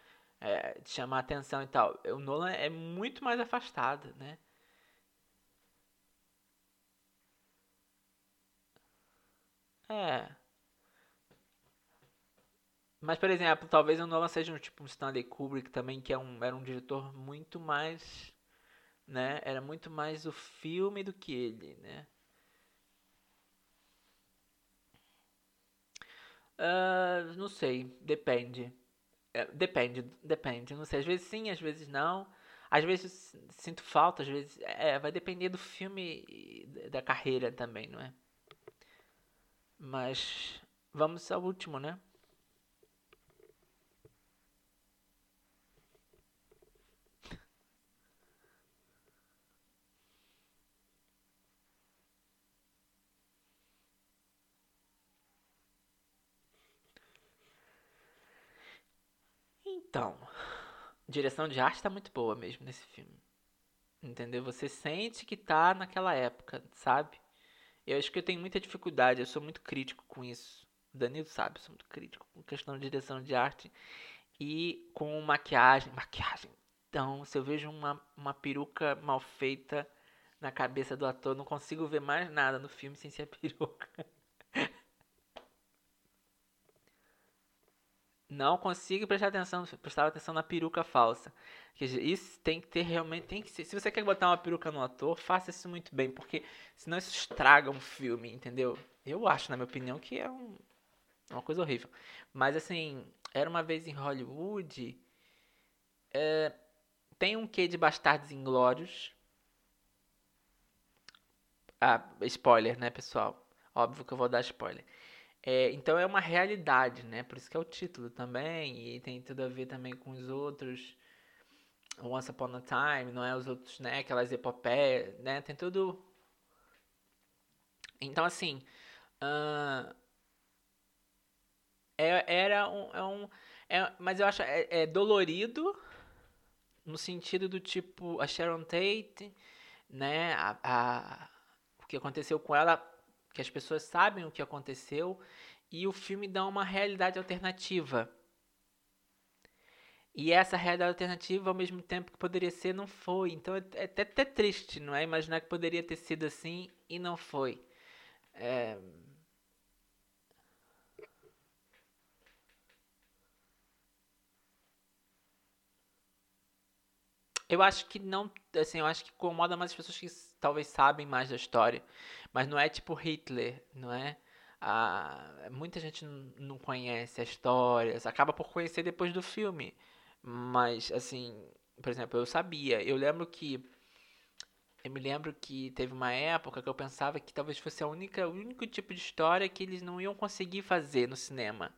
É, chamar atenção e tal. O Nolan é muito mais afastado, né? É. Mas, por exemplo, talvez o Nolan seja um tipo um Stanley Kubrick também, que é um, era um diretor muito mais né? Era muito mais o filme do que ele, né? Uh, não sei, depende. É, depende, depende. Não sei, às vezes sim, às vezes não. Às vezes sinto falta, às vezes. É, vai depender do filme e da carreira também, não é? Mas vamos ao último, né? Então, direção de arte tá muito boa mesmo nesse filme. Entendeu? Você sente que tá naquela época, sabe? Eu acho que eu tenho muita dificuldade, eu sou muito crítico com isso. O Danilo sabe, eu sou muito crítico com questão de direção de arte e com maquiagem. Maquiagem. Então, se eu vejo uma, uma peruca mal feita na cabeça do ator, não consigo ver mais nada no filme sem ser a peruca. Não consigo prestar atenção, prestar atenção na peruca falsa. Isso tem que ter realmente, tem que ser, se você quer botar uma peruca no ator, faça isso muito bem, porque senão isso estraga um filme, entendeu? Eu acho, na minha opinião, que é um, uma coisa horrível. Mas assim, Era uma vez em Hollywood. É, tem um quê de Bastardos Inglórios. Ah, spoiler, né, pessoal? Óbvio que eu vou dar spoiler. É, então é uma realidade, né? Por isso que é o título também. E tem tudo a ver também com os outros. Once Upon a Time, não é? Os outros, né? Aquelas epopeias, né? Tem tudo. Então, assim. Uh, é, era um. É um é, mas eu acho. É, é dolorido. No sentido do tipo. A Sharon Tate, né? A, a, o que aconteceu com ela. Que as pessoas sabem o que aconteceu. E o filme dá uma realidade alternativa e essa realidade alternativa, ao mesmo tempo que poderia ser, não foi. Então é, é até, até triste, não é? Imaginar que poderia ter sido assim e não foi. É... Eu acho que não, assim, eu acho que incomoda mais as pessoas que talvez sabem mais da história, mas não é tipo Hitler, não é? Ah, muita gente não conhece a história, acaba por conhecer depois do filme. Mas, assim, por exemplo, eu sabia. Eu lembro que. Eu me lembro que teve uma época que eu pensava que talvez fosse a única, o único tipo de história que eles não iam conseguir fazer no cinema.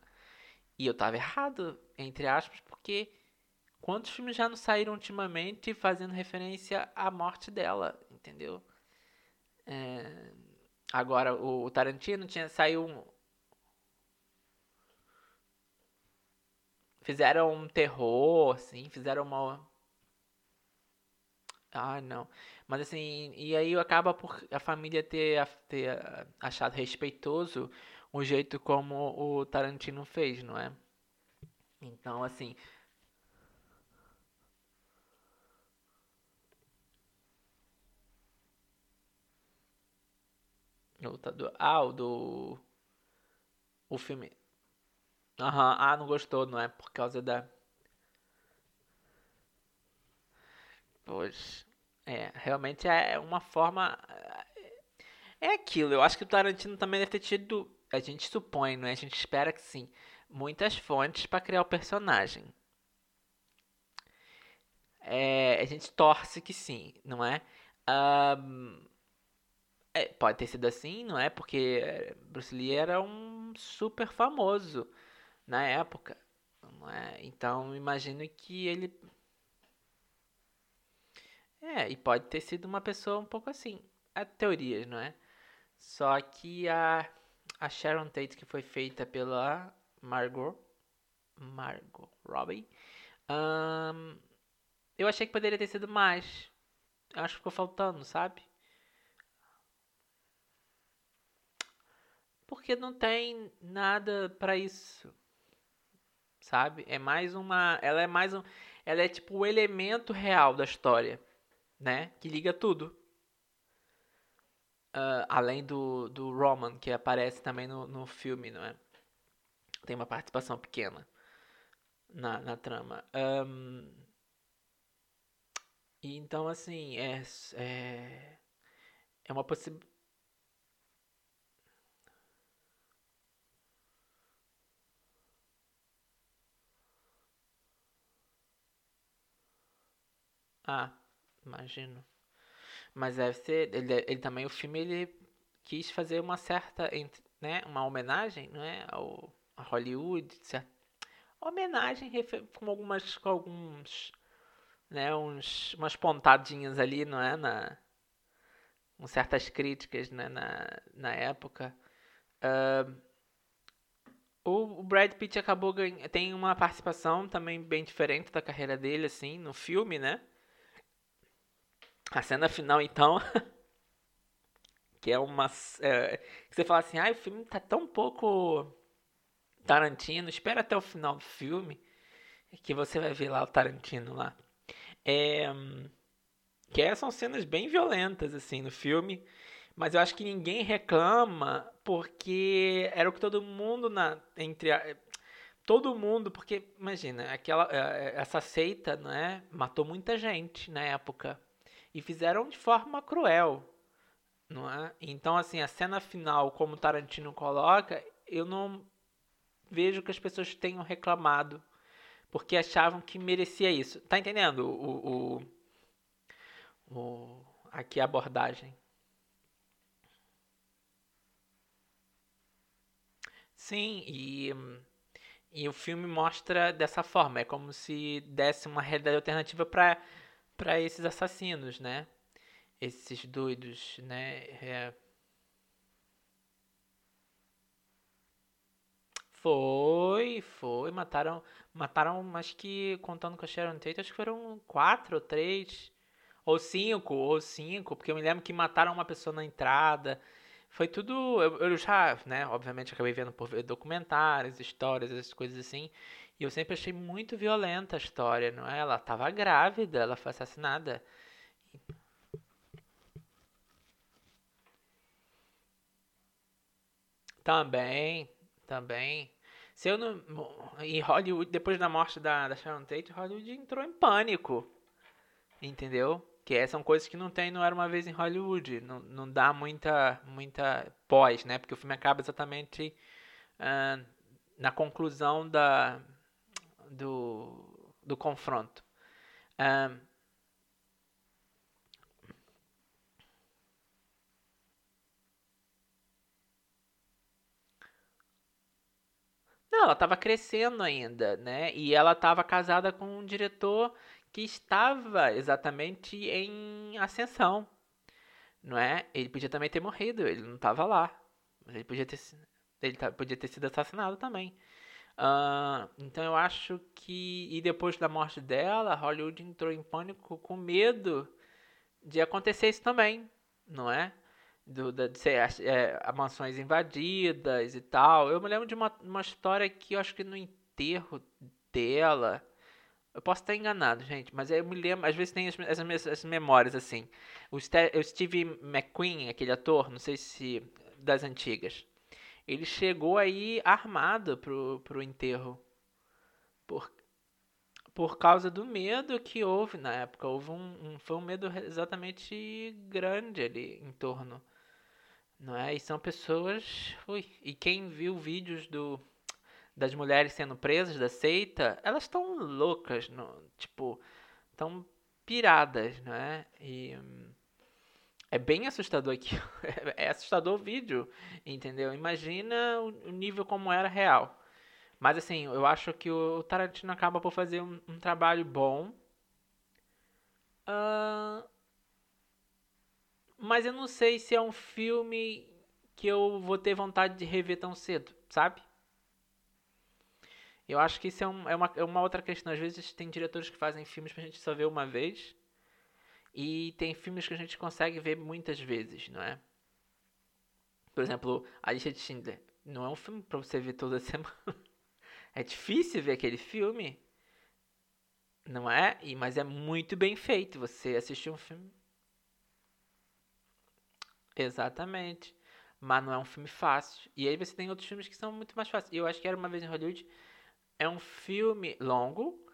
E eu tava errado, entre aspas, porque quantos filmes já não saíram ultimamente fazendo referência à morte dela, entendeu? É... Agora, o Tarantino tinha saiu Fizeram um terror, assim, fizeram uma. Ah, não. Mas assim, e aí acaba por a família ter, ter achado respeitoso o jeito como o Tarantino fez, não é? Então, assim. Ah, o do. O filme. Aham, ah, não gostou, não é? Por causa da. Pois. É, realmente é uma forma. É aquilo, eu acho que o Tarantino também deve ter tido. A gente supõe, não é? A gente espera que sim. Muitas fontes para criar o personagem. É, a gente torce que sim, não é? Um, é? Pode ter sido assim, não é? Porque Bruce Lee era um super famoso na época. É? Então imagino que ele. É, e pode ter sido uma pessoa um pouco assim. Há teorias, não é? Só que a, a Sharon Tate, que foi feita pela Margot, Margot Robbie, eu achei que poderia ter sido mais. Acho que ficou faltando, sabe? Porque não tem nada para isso sabe? É mais uma, ela é mais um, ela é tipo o elemento real da história, né? Que liga tudo. Uh, além do, do Roman, que aparece também no, no filme, não é? Tem uma participação pequena na, na trama. Um, e então, assim, é, é, é uma possibilidade Ah, imagino. Mas deve ser. Ele, ele também, o filme, ele quis fazer uma certa. Né, uma homenagem né, ao, a Hollywood. Certo? Homenagem com algumas. Com alguns. Né, uns, umas pontadinhas ali, não é? Na, com certas críticas né, na, na época. Uh, o Brad Pitt acabou ganhando. Tem uma participação também bem diferente da carreira dele, assim, no filme, né? A cena final, então. que é uma. É, você fala assim, ah, o filme tá tão pouco Tarantino, espera até o final do filme. Que você vai ver lá o Tarantino lá. É, que é, são cenas bem violentas, assim, no filme. Mas eu acho que ninguém reclama porque era o que todo mundo na entre a, todo mundo, porque imagina, aquela é, essa seita, né, matou muita gente na época e fizeram de forma cruel, não é? Então assim, a cena final, como Tarantino coloca, eu não vejo que as pessoas tenham reclamado porque achavam que merecia isso. Tá entendendo o, o, o aqui a abordagem? Sim, e, e o filme mostra dessa forma. É como se desse uma realidade alternativa para para esses assassinos, né? Esses doidos, né? É... Foi, foi. Mataram, mataram, acho que, contando com a Sharon Tate, acho que foram quatro ou três. Ou cinco, ou cinco. Porque eu me lembro que mataram uma pessoa na entrada. Foi tudo. Eu, eu já, né? Obviamente, acabei vendo por documentários, histórias, essas coisas assim. E eu sempre achei muito violenta a história, não é? Ela estava grávida, ela foi assassinada. Também, também. Se eu não. Em Hollywood, depois da morte da, da Sharon Tate, Hollywood entrou em pânico. Entendeu? Que são coisas que não tem, não era uma vez em Hollywood. Não, não dá muita, muita pós, né? Porque o filme acaba exatamente uh, na conclusão da, do, do confronto. Uh, Não, ela estava crescendo ainda, né? E ela estava casada com um diretor que estava exatamente em ascensão, não é? Ele podia também ter morrido, ele não estava lá, mas ele podia ter, ele podia ter sido assassinado também. Uh, então eu acho que e depois da morte dela, Hollywood entrou em pânico com medo de acontecer isso também, não é? do, da, de ser é, mansões invadidas e tal. Eu me lembro de uma, uma história que eu acho que no enterro dela. Eu posso estar enganado, gente, mas eu me lembro, às vezes tem as, as, as memórias assim. O Steve McQueen, aquele ator, não sei se das antigas, ele chegou aí armado pro, pro enterro. Por, por causa do medo que houve na época. Houve um, um, foi um medo exatamente grande ali em torno não é? E são pessoas. Ui, e quem viu vídeos do das mulheres sendo presas da seita, elas estão loucas, no, tipo, estão piradas, não é? E é bem assustador aqui. é assustador o vídeo, entendeu? Imagina o, nível como era real. Mas assim, eu acho que o Tarantino acaba por fazer um, um trabalho bom. Uh, mas eu não sei se é um filme que eu vou ter vontade de rever tão cedo, sabe? Eu acho que isso é, um, é, uma, é uma outra questão. Às vezes tem diretores que fazem filmes pra gente só ver uma vez. E tem filmes que a gente consegue ver muitas vezes, não é? Por exemplo, A Lista de Schindler. Não é um filme pra você ver toda semana. é difícil ver aquele filme. Não é? E, mas é muito bem feito. Você assistir um filme Exatamente. Mas não é um filme fácil. E aí você tem outros filmes que são muito mais fáceis. Eu acho que Era Uma Vez em Hollywood é um filme longo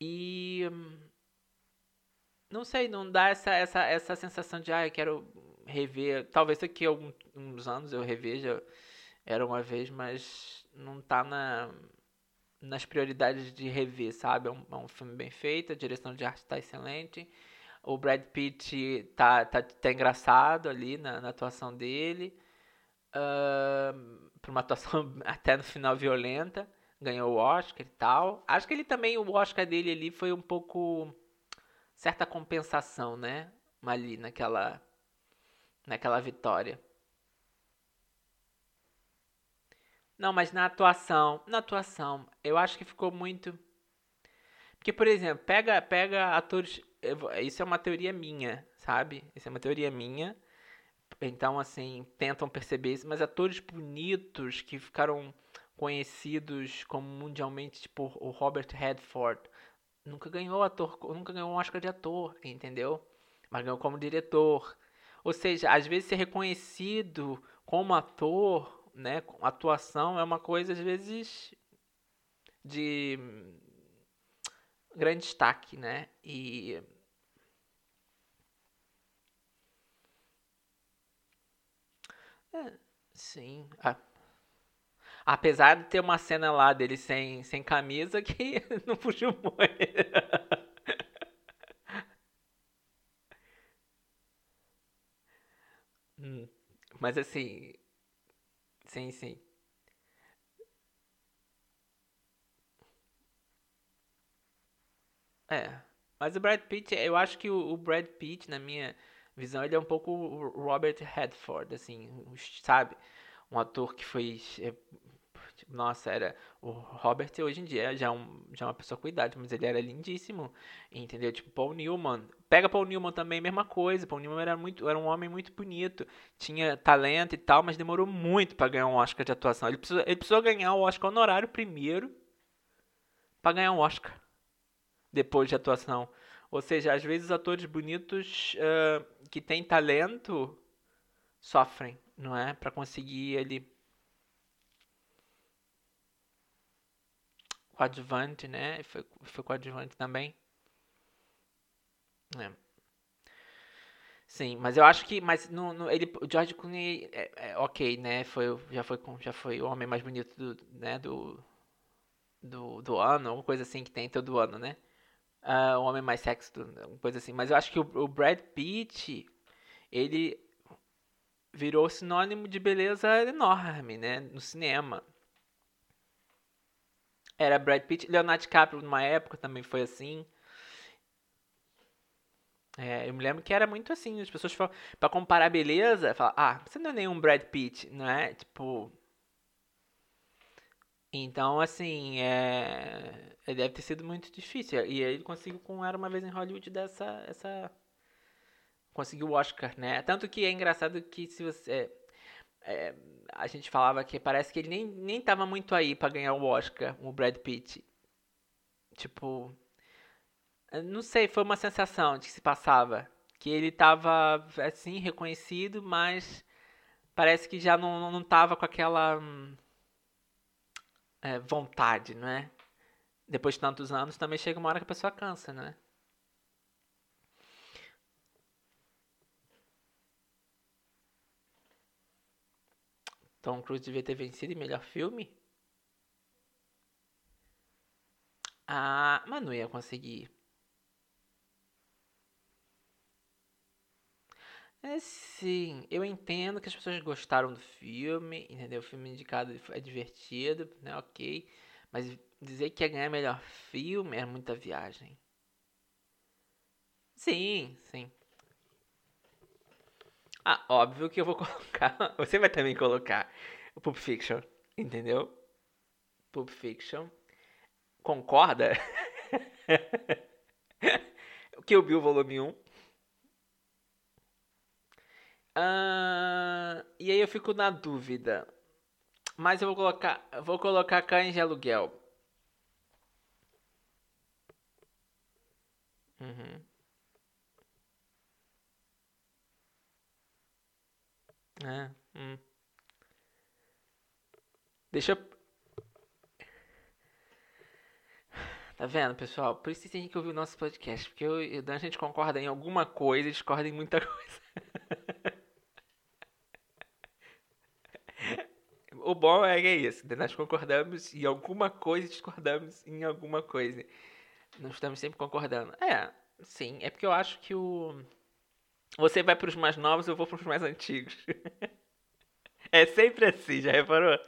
e... Hum, não sei, não dá essa, essa, essa sensação de, ah, eu quero rever. Talvez daqui a alguns anos eu reveja Era Uma Vez, mas não tá na, nas prioridades de rever, sabe? É um, é um filme bem feito, a direção de arte está excelente. O Brad Pitt tá, tá, tá engraçado ali na, na atuação dele. Uh, uma atuação até no final violenta. Ganhou o Oscar e tal. Acho que ele também, o Oscar dele ali foi um pouco. Certa compensação, né? Ali naquela. naquela vitória. Não, mas na atuação. Na atuação, eu acho que ficou muito. Porque, por exemplo, pega, pega atores isso é uma teoria minha, sabe? Isso é uma teoria minha. Então, assim, tentam perceber isso, mas atores bonitos que ficaram conhecidos como mundialmente, tipo o Robert Redford, nunca ganhou ator, nunca ganhou um Oscar de ator, entendeu? Mas ganhou como diretor. Ou seja, às vezes ser reconhecido como ator, né, atuação é uma coisa às vezes de grande destaque, né? E é, sim. Ah. Apesar de ter uma cena lá dele sem, sem camisa que não fugiu muito. hum, mas assim. Sim, sim. É. Mas o Brad Pitt, eu acho que o, o Brad Pitt, na minha visão, ele é um pouco o Robert Redford, assim, sabe? Um ator que foi. Nossa, era. O Robert hoje em dia já é, um, já é uma pessoa com idade, mas ele era lindíssimo. Entendeu? Tipo, Paul Newman. Pega Paul Newman também, mesma coisa. Paul Newman era, muito, era um homem muito bonito. Tinha talento e tal, mas demorou muito para ganhar um Oscar de atuação. Ele precisou, ele precisou ganhar o Oscar honorário primeiro para ganhar um Oscar depois de atuação. Ou seja, às vezes atores bonitos uh, que têm talento sofrem, não é? Para conseguir ele coadjuvante, né? Foi, foi coadjuvante também. É. Sim, mas eu acho que, mas no, no ele, o George Clooney, é, é, ok, né? Foi, já foi, já foi o homem mais bonito do, né? Do, do, do ano, alguma coisa assim que tem todo ano, né? Uh, o homem mais sexy, uma coisa assim. Mas eu acho que o, o Brad Pitt, ele virou sinônimo de beleza enorme, né? No cinema. Era Brad Pitt, Leonardo DiCaprio numa época também foi assim. É, eu me lembro que era muito assim, as pessoas falam, pra comparar beleza, falam, ah, você não é nenhum Brad Pitt, não é? Tipo. Então, assim, é, deve ter sido muito difícil. E ele conseguiu com Era Uma Vez em Hollywood dessa, essa... Conseguiu o Oscar, né? Tanto que é engraçado que se você... É, a gente falava que parece que ele nem, nem tava muito aí para ganhar o Oscar, o Brad Pitt. Tipo... Não sei, foi uma sensação de que se passava. Que ele tava, assim, reconhecido, mas parece que já não, não tava com aquela... Hum, é, vontade, não é? Depois de tantos anos, também chega uma hora que a pessoa cansa, né? Tom Cruise devia ter vencido em melhor filme? Ah, mas não ia conseguir. É sim, eu entendo que as pessoas gostaram do filme, entendeu? O filme indicado é divertido, né? Ok. Mas dizer que ia ganhar melhor filme é muita viagem. Sim, sim. Ah, óbvio que eu vou colocar. Você vai também colocar o Pulp Fiction, entendeu? Pulp Fiction. Concorda? o que o Bill Volume 1 Uh, e aí eu fico na dúvida. Mas eu vou colocar, vou colocar cães de aluguel. Uhum. É, hum. Deixa. Tá vendo, pessoal? Por isso tem que ouvir o nosso podcast. Porque eu, eu, a gente concorda em alguma coisa e discorda em muita coisa. o bom é que é isso. Nós concordamos em alguma coisa e discordamos em alguma coisa. Não estamos sempre concordando. É, sim. É porque eu acho que o. Você vai para os mais novos, eu vou para os mais antigos. é sempre assim, já reparou?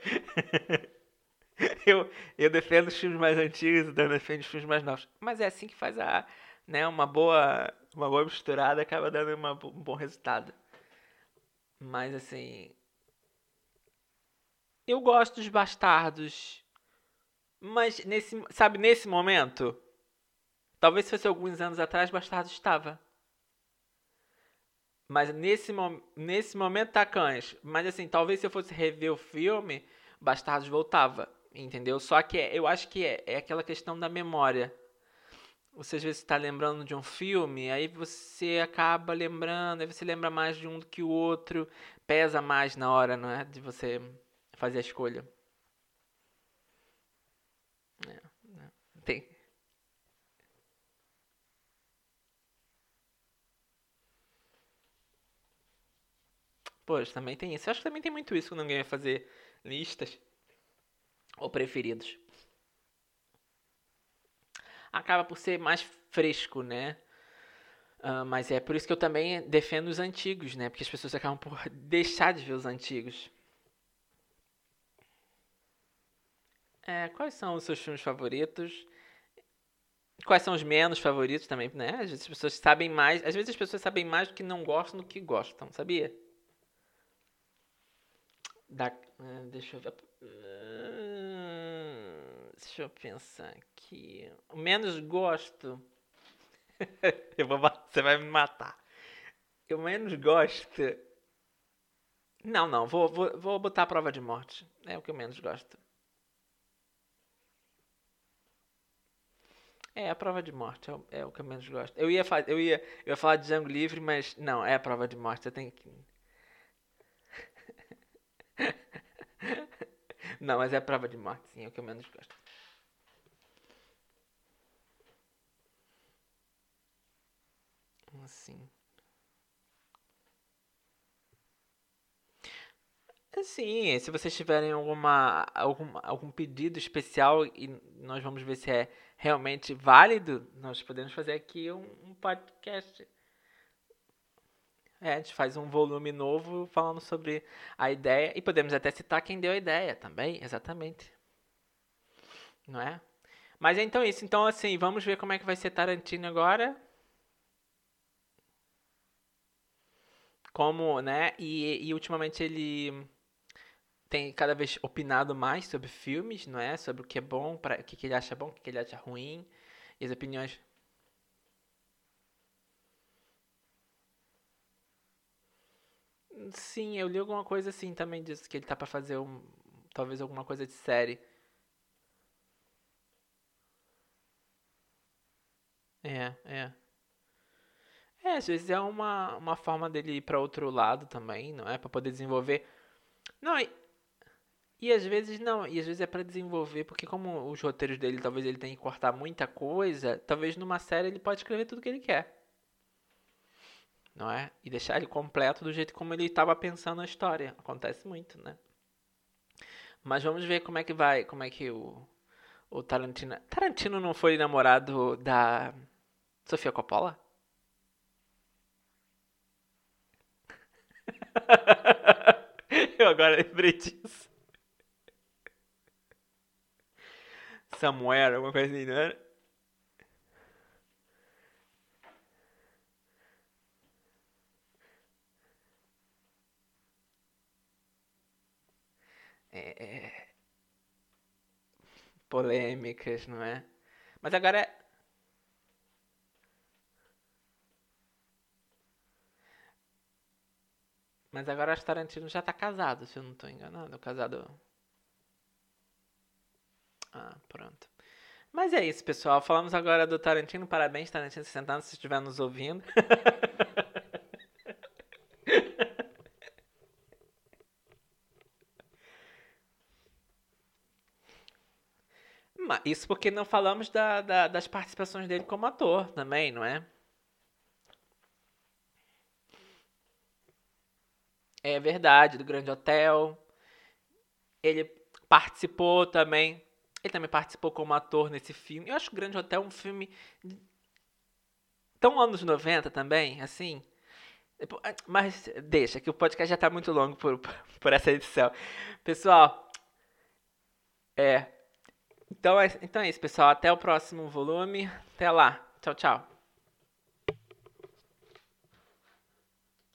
eu, eu defendo os filmes mais antigos e Dan defende os filmes mais novos. Mas é assim que faz a, né, uma boa, uma boa misturada acaba dando uma, um bom resultado. Mas assim, eu gosto dos bastardos. Mas nesse, sabe, nesse momento, talvez se fosse alguns anos atrás, bastardos estava. Mas nesse, nesse momento tá cães. Mas assim, talvez se eu fosse rever o filme, Bastardos voltava, entendeu? Só que é, eu acho que é, é aquela questão da memória. Você às vezes está lembrando de um filme, aí você acaba lembrando, aí você lembra mais de um do que o outro, pesa mais na hora, não é? De você fazer a escolha. É, né? Tem. Pois, também tem isso. Eu acho que também tem muito isso quando alguém vai fazer listas. ou preferidos. Acaba por ser mais fresco, né? Uh, mas é por isso que eu também defendo os antigos, né? Porque as pessoas acabam por deixar de ver os antigos. É, quais são os seus filmes favoritos? Quais são os menos favoritos também, né? Às vezes as pessoas sabem mais, às vezes as pessoas sabem mais do que não gostam do que gostam, sabia? Da, uh, deixa eu ver. Uh, deixa eu pensar aqui. O menos gosto. eu vou, você vai me matar. Eu menos gosto. Não, não, vou, vou, vou botar a prova de morte. É o que eu menos gosto. É, a prova de morte é o, é o que eu menos gosto. Eu ia, eu, ia, eu ia falar de Django Livre, mas não, é a prova de morte. Você tem que. Não, mas é a prova de morte, sim, é o que eu menos gosto. Assim. Sim, se vocês tiverem alguma, algum, algum pedido especial e nós vamos ver se é realmente válido, nós podemos fazer aqui um, um podcast. É, a gente faz um volume novo falando sobre a ideia e podemos até citar quem deu a ideia também, exatamente. Não é? Mas é então isso. Então, assim, vamos ver como é que vai ser Tarantino agora. Como, né? E, e ultimamente ele tem cada vez opinado mais sobre filmes, não é? Sobre o que é bom, para o que, que ele acha bom, o que, que ele acha ruim, e as opiniões. Sim, eu li alguma coisa assim também disso, que ele tá para fazer um, talvez alguma coisa de série. É, é. É, às vezes é uma, uma forma dele ir para outro lado também, não é? Para poder desenvolver. Não, e às vezes não, e às vezes é para desenvolver, porque como os roteiros dele talvez ele tenha que cortar muita coisa, talvez numa série ele pode escrever tudo que ele quer. Não é? E deixar ele completo do jeito como ele estava pensando a história. Acontece muito, né? Mas vamos ver como é que vai, como é que o o Tarantino, Tarantino não foi namorado da Sofia Coppola? Eu agora lembrei disso. Somewhere, alguma coisa assim, não era? É, é... Polêmicas, não é? Mas agora é... Mas agora que Tarantino já tá casado, se eu não tô enganado. Casado ah, pronto. Mas é isso, pessoal. Falamos agora do Tarantino. Parabéns, Tarantino, sentando se estiver nos ouvindo. Isso porque não falamos da, da, das participações dele como ator também, não é? É verdade, do Grande Hotel. Ele participou também ele também participou como ator nesse filme. Eu acho que o Grande Hotel um filme tão anos 90 também, assim. Mas deixa, que o podcast já está muito longo por, por essa edição. Pessoal, é. Então é, então é isso, pessoal. Até o próximo volume. Até lá. Tchau, tchau.